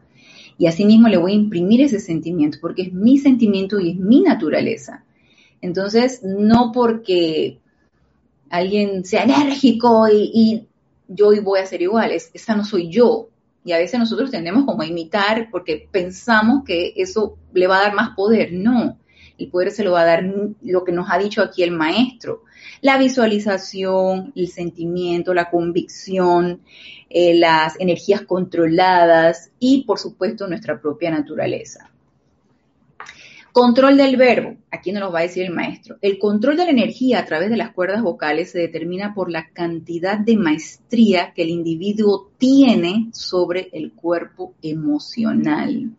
y asimismo le voy a imprimir ese sentimiento porque es mi sentimiento y es mi naturaleza. Entonces, no porque alguien sea enérgico y, yo hoy voy a ser igual, esa no soy yo. Y a veces nosotros tendemos como a imitar porque pensamos que eso le va a dar más poder. No, el poder se lo va a dar lo que nos ha dicho aquí el maestro. La visualización, el sentimiento, la convicción, eh, las energías controladas y, por supuesto, nuestra propia naturaleza. Control del verbo, aquí nos lo va a decir el maestro. El control de la energía a través de las cuerdas vocales se determina por la cantidad de maestría que el individuo tiene sobre el cuerpo emocional.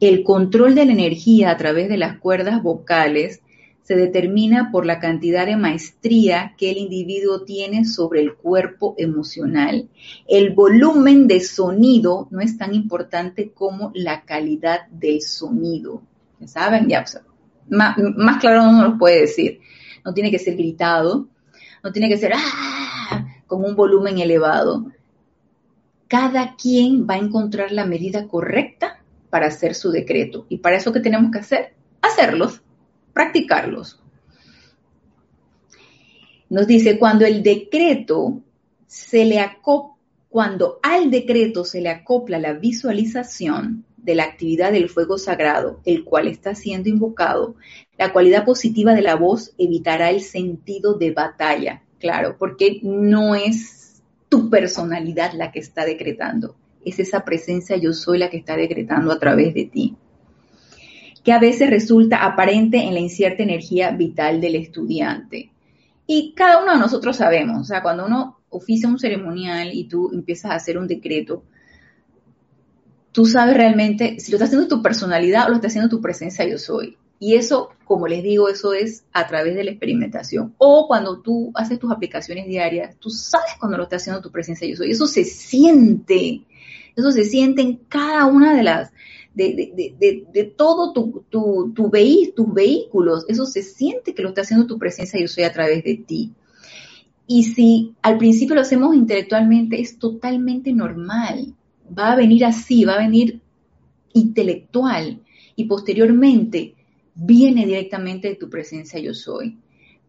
El control de la energía a través de las cuerdas vocales se determina por la cantidad de maestría que el individuo tiene sobre el cuerpo emocional. El volumen de sonido no es tan importante como la calidad del sonido. ¿Saben? Más, claro no nos puede decir. No tiene que ser gritado, no tiene que ser ¡ah! con un volumen elevado. Cada quien va a encontrar la medida correcta para hacer su decreto. ¿Y para eso qué tenemos que hacer? Hacerlos practicarlos. Nos dice, cuando el decreto se le acopla, cuando al decreto se le acopla la visualización de la actividad del fuego sagrado, el cual está siendo invocado, la cualidad positiva de la voz evitará el sentido de batalla. Claro, porque no es tu personalidad la que está decretando, es esa presencia yo soy la que está decretando a través de ti que a veces resulta aparente en la incierta energía vital del estudiante. Y cada uno de nosotros sabemos, o sea, cuando uno oficia un ceremonial y tú empiezas a hacer un decreto, tú sabes realmente si lo estás haciendo tu personalidad o lo estás haciendo tu presencia yo soy. Y eso, como les digo, eso es a través de la experimentación. O cuando tú haces tus aplicaciones diarias, tú sabes cuando lo estás haciendo tu presencia yo soy. Eso se siente. Eso se siente en cada una de las, de, todo tu, tu, tus vehículos. Eso se siente que lo está haciendo tu presencia yo soy a través de ti. Y si al principio lo hacemos intelectualmente, es totalmente normal. Va a venir así, va a venir intelectual y posteriormente viene directamente de tu presencia yo soy,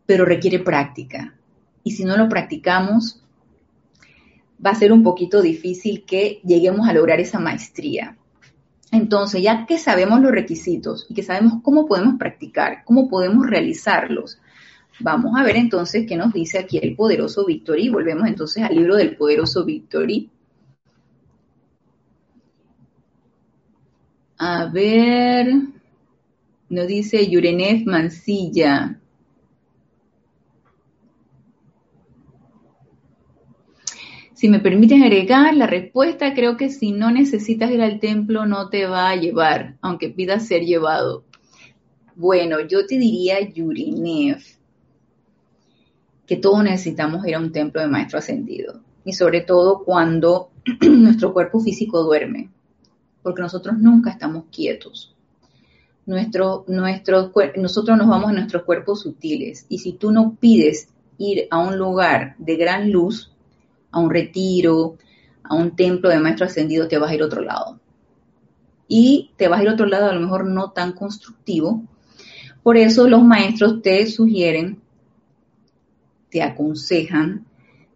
pero requiere práctica. Y si no lo practicamos, va a ser un poquito difícil que lleguemos a lograr esa maestría. Entonces, ya que sabemos los requisitos y que sabemos cómo podemos practicar, cómo podemos realizarlos, vamos a ver entonces qué nos dice aquí el poderoso Victory. Volvemos entonces al libro del poderoso Victory. A ver, nos dice Yurenev Mancilla. Si me permiten agregar la respuesta, creo que si no necesitas ir al templo no te va a llevar, aunque pidas ser llevado. Bueno, yo te diría, Yurinev, que todos necesitamos ir a un templo de maestro ascendido. Y sobre todo cuando nuestro cuerpo físico duerme, porque nosotros nunca estamos quietos. Nuestro, nosotros nos vamos a nuestros cuerpos sutiles y si tú no pides ir a un lugar de gran luz, a un retiro, a un templo de maestro ascendido, te vas a ir a otro lado. Y te vas a ir a otro lado a lo mejor no tan constructivo. Por eso los maestros te sugieren, te aconsejan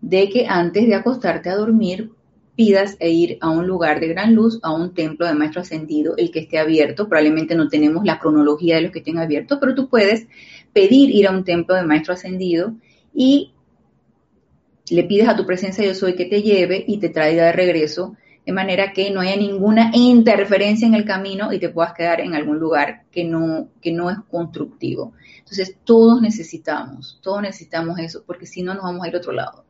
de que antes de acostarte a dormir pidas e ir a un lugar de gran luz, a un templo de maestro ascendido, el que esté abierto. Probablemente no tenemos la cronología de los que estén abiertos, pero tú puedes pedir ir a un templo de maestro ascendido y le pides a tu presencia yo soy que te lleve y te traiga de regreso, de manera que no haya ninguna interferencia en el camino y te puedas quedar en algún lugar que no, que no es constructivo. Entonces, todos necesitamos, todos necesitamos eso, porque si no nos vamos a ir a otro lado.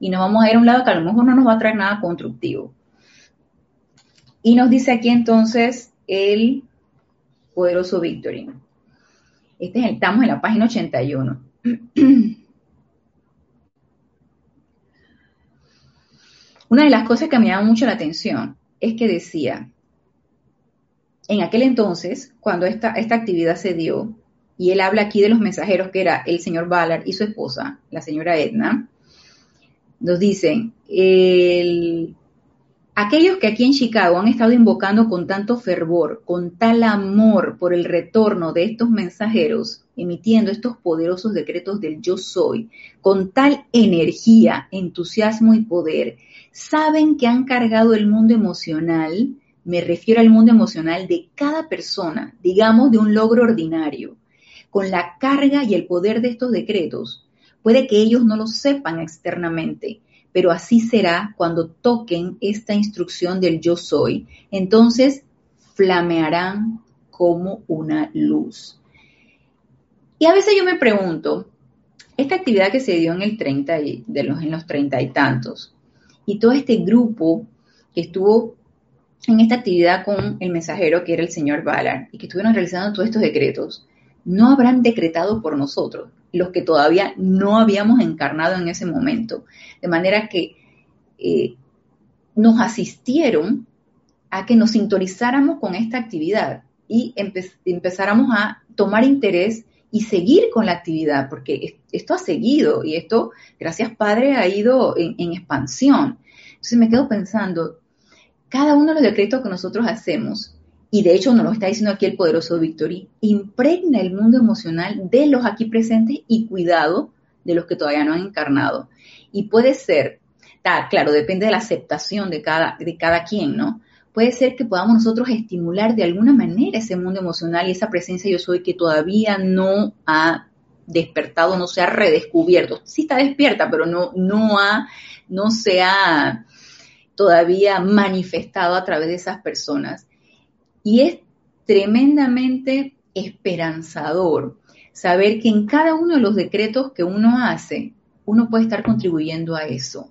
Y nos vamos a ir a un lado que a lo mejor no nos va a traer nada constructivo. Y nos dice aquí entonces el poderoso Victory. Este es estamos en la página 81. Una de las cosas que me llama mucho la atención es que decía, en aquel entonces, cuando esta, esta actividad se dio, y él habla aquí de los mensajeros que era el señor Ballard y su esposa, la señora Edna, nos dicen, el, Aquellos que aquí en Chicago han estado invocando con tanto fervor, con tal amor por el retorno de estos mensajeros, emitiendo estos poderosos decretos del yo soy, con tal energía, entusiasmo y poder, saben que han cargado el mundo emocional, me refiero al mundo emocional de cada persona, digamos de un logro ordinario, con la carga y el poder de estos decretos. Puede que ellos no lo sepan externamente, pero así será cuando toquen esta instrucción del yo soy. Entonces flamearán como una luz. Y a veces yo me pregunto, esta actividad que se dio en el 30 de los en los treinta y tantos y todo este grupo que estuvo en esta actividad con el mensajero que era el señor Ballard y que estuvieron realizando todos estos decretos, no habrán decretado por nosotros los que todavía no habíamos encarnado en ese momento. De manera que eh, nos asistieron a que nos sintonizáramos con esta actividad y empezáramos a tomar interés y seguir con la actividad, porque esto ha seguido y esto, gracias Padre, ha ido en, expansión. Entonces me quedo pensando, cada uno de los decretos que nosotros hacemos y de hecho nos lo está diciendo aquí el poderoso Victory, impregna el mundo emocional de los aquí presentes y cuidado de los que todavía no han encarnado. Y puede ser, claro, depende de la aceptación de cada, de cada quien, ¿no? Puede ser que podamos nosotros estimular de alguna manera ese mundo emocional y esa presencia yo soy que todavía no ha despertado, no se ha redescubierto. Sí está despierta, pero no, no, ha, no se ha todavía manifestado a través de esas personas. Y es tremendamente esperanzador saber que en cada uno de los decretos que uno hace, uno puede estar contribuyendo a eso.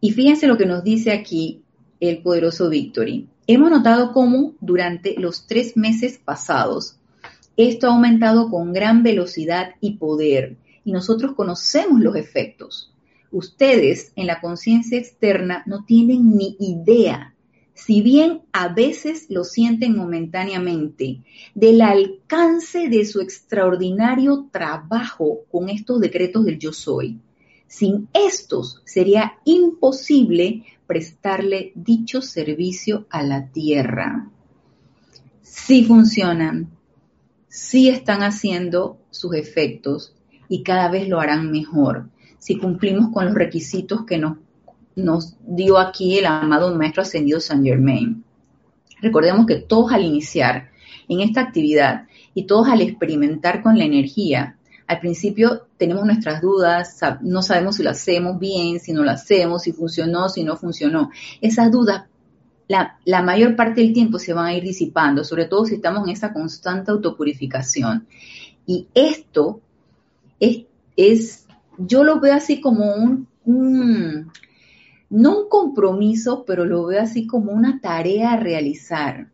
Y fíjense lo que nos dice aquí el poderoso Victory. Hemos notado cómo durante los tres meses pasados esto ha aumentado con gran velocidad y poder y nosotros conocemos los efectos. Ustedes en la conciencia externa no tienen ni idea si bien a veces lo sienten momentáneamente, del alcance de su extraordinario trabajo con estos decretos del yo soy. Sin estos sería imposible prestarle dicho servicio a la tierra. Sí funcionan, sí están haciendo sus efectos y cada vez lo harán mejor si cumplimos con los requisitos que nos nos dio aquí el amado Maestro Ascendido San Germain. Recordemos que todos al iniciar en esta actividad y todos al experimentar con la energía, al principio tenemos nuestras dudas, no sabemos si lo hacemos bien, si no lo hacemos, si funcionó, si no funcionó. Esas dudas, la, la mayor parte del tiempo se van a ir disipando, sobre todo si estamos en esa constante autopurificación. Y esto es, es yo lo veo así como un, no un compromiso, pero lo veo así como una tarea a realizar.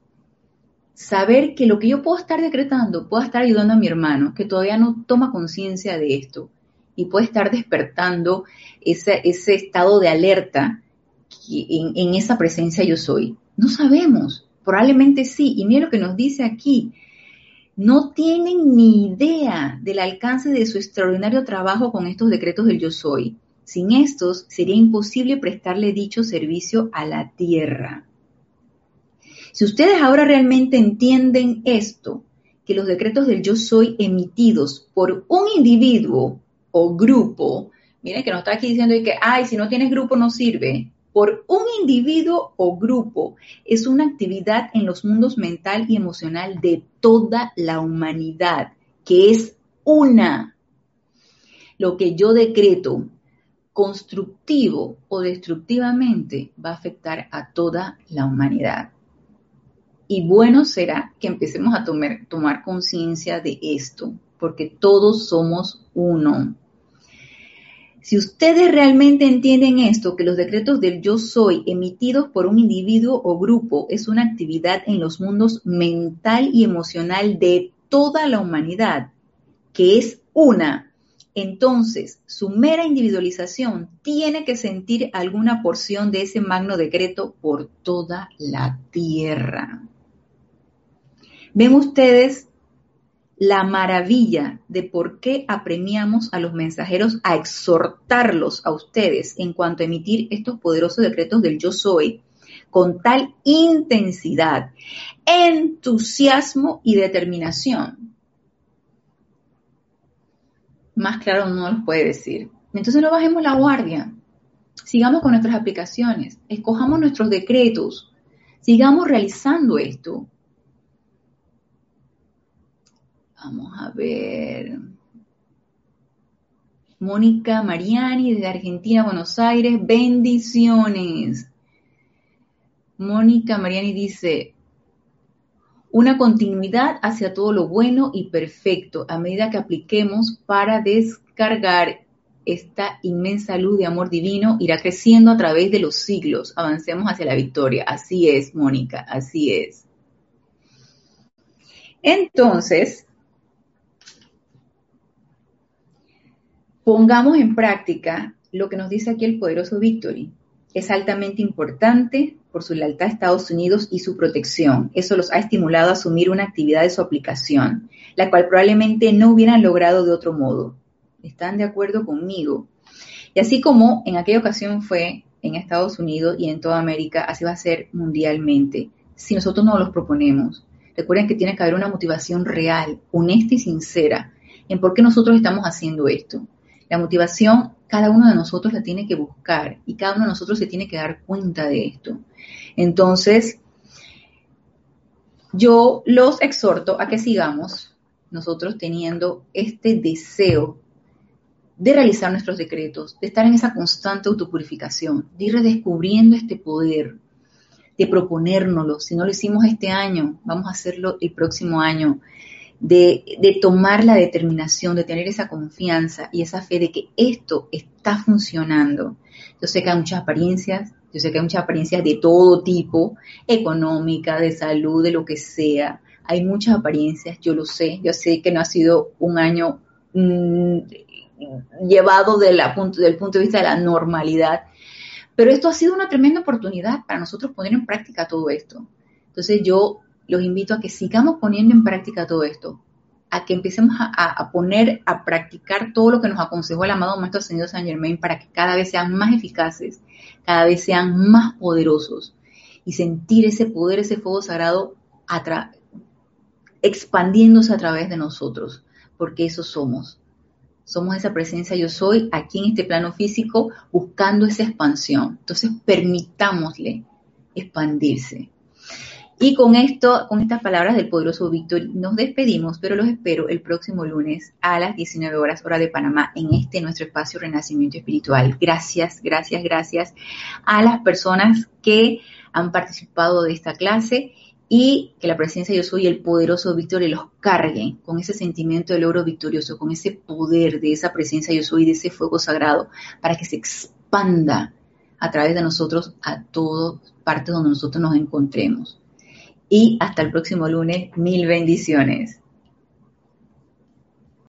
Saber que lo que yo puedo estar decretando, puedo estar ayudando a mi hermano, que todavía no toma conciencia de esto, y puede estar despertando ese, ese estado de alerta en, en esa presencia yo soy. No sabemos, probablemente sí, y mira lo que nos dice aquí, no tienen ni idea del alcance de su extraordinario trabajo con estos decretos del yo soy. Sin estos sería imposible prestarle dicho servicio a la tierra. Si ustedes ahora realmente entienden esto, que los decretos del yo soy emitidos por un individuo o grupo, miren que nos está aquí diciendo que, ay, si no tienes grupo no sirve por un individuo o grupo es una actividad en los mundos mental y emocional de toda la humanidad, que es una. Lo que yo decreto constructivo o destructivamente va a afectar a toda la humanidad. Y bueno será que empecemos a tomar, conciencia de esto, porque todos somos uno. Si ustedes realmente entienden esto, que los decretos del yo soy emitidos por un individuo o grupo es una actividad en los mundos mental y emocional de toda la humanidad, que es una, entonces su mera individualización tiene que sentir alguna porción de ese magno decreto por toda la tierra. ¿Ven ustedes la maravilla de por qué apremiamos a los mensajeros a exhortarlos a ustedes en cuanto a emitir estos poderosos decretos del yo soy con tal intensidad, entusiasmo y determinación. Más claro no los puede decir. Entonces no bajemos la guardia. Sigamos con nuestras aplicaciones, escojamos nuestros decretos, sigamos realizando esto. Vamos a ver. Mónica Mariani desde Argentina, Buenos Aires, bendiciones. Mónica Mariani dice, una continuidad hacia todo lo bueno y perfecto a medida que apliquemos para descargar esta inmensa luz de amor divino irá creciendo a través de los siglos. Avancemos hacia la victoria. Así es, Mónica, así es. Entonces, Pongamos en práctica lo que nos dice aquí el poderoso Victory. Es altamente importante por su lealtad a Estados Unidos y su protección. Eso los ha estimulado a asumir una actividad de su aplicación, la cual probablemente no hubieran logrado de otro modo. ¿Están de acuerdo conmigo? Y así como en aquella ocasión fue en Estados Unidos y en toda América, así va a ser mundialmente, si nosotros no los proponemos. Recuerden que tiene que haber una motivación real, honesta y sincera en por qué nosotros estamos haciendo esto. La motivación cada uno de nosotros la tiene que buscar y cada uno de nosotros se tiene que dar cuenta de esto. Entonces, yo los exhorto a que sigamos nosotros teniendo este deseo de realizar nuestros decretos, de estar en esa constante autopurificación, de ir redescubriendo este poder, de proponérnoslo. Si no lo hicimos este año, vamos a hacerlo el próximo año de, tomar la determinación, de tener esa confianza y esa fe de que esto está funcionando. Yo sé que hay muchas apariencias, yo sé que hay muchas apariencias de todo tipo, económica, de salud, de lo que sea. Hay muchas apariencias, yo lo sé, yo sé que no ha sido un año mm, llevado de la, del punto de vista de la normalidad, pero esto ha sido una tremenda oportunidad para nosotros poner en práctica todo esto. Entonces yo los invito a que sigamos poniendo en práctica todo esto, a que empecemos a, poner, a practicar todo lo que nos aconsejó el amado Maestro Ascendido San Germain para que cada vez sean más eficaces, cada vez sean más poderosos y sentir ese poder, ese fuego sagrado expandiéndose a través de nosotros, porque eso somos. Somos esa presencia yo soy aquí en este plano físico buscando esa expansión. Entonces permitámosle expandirse. Y con esto, con estas palabras del poderoso Víctor, nos despedimos, pero los espero el próximo lunes a las 19 horas hora de Panamá en este nuestro espacio Renacimiento Espiritual. Gracias, gracias, gracias a las personas que han participado de esta clase y que la presencia yo soy el poderoso Víctor los cargue con ese sentimiento de logro victorioso, con ese poder de esa presencia yo soy, de ese fuego sagrado, para que se expanda a través de nosotros a todas partes donde nosotros nos encontremos. Y hasta el próximo lunes, mil bendiciones.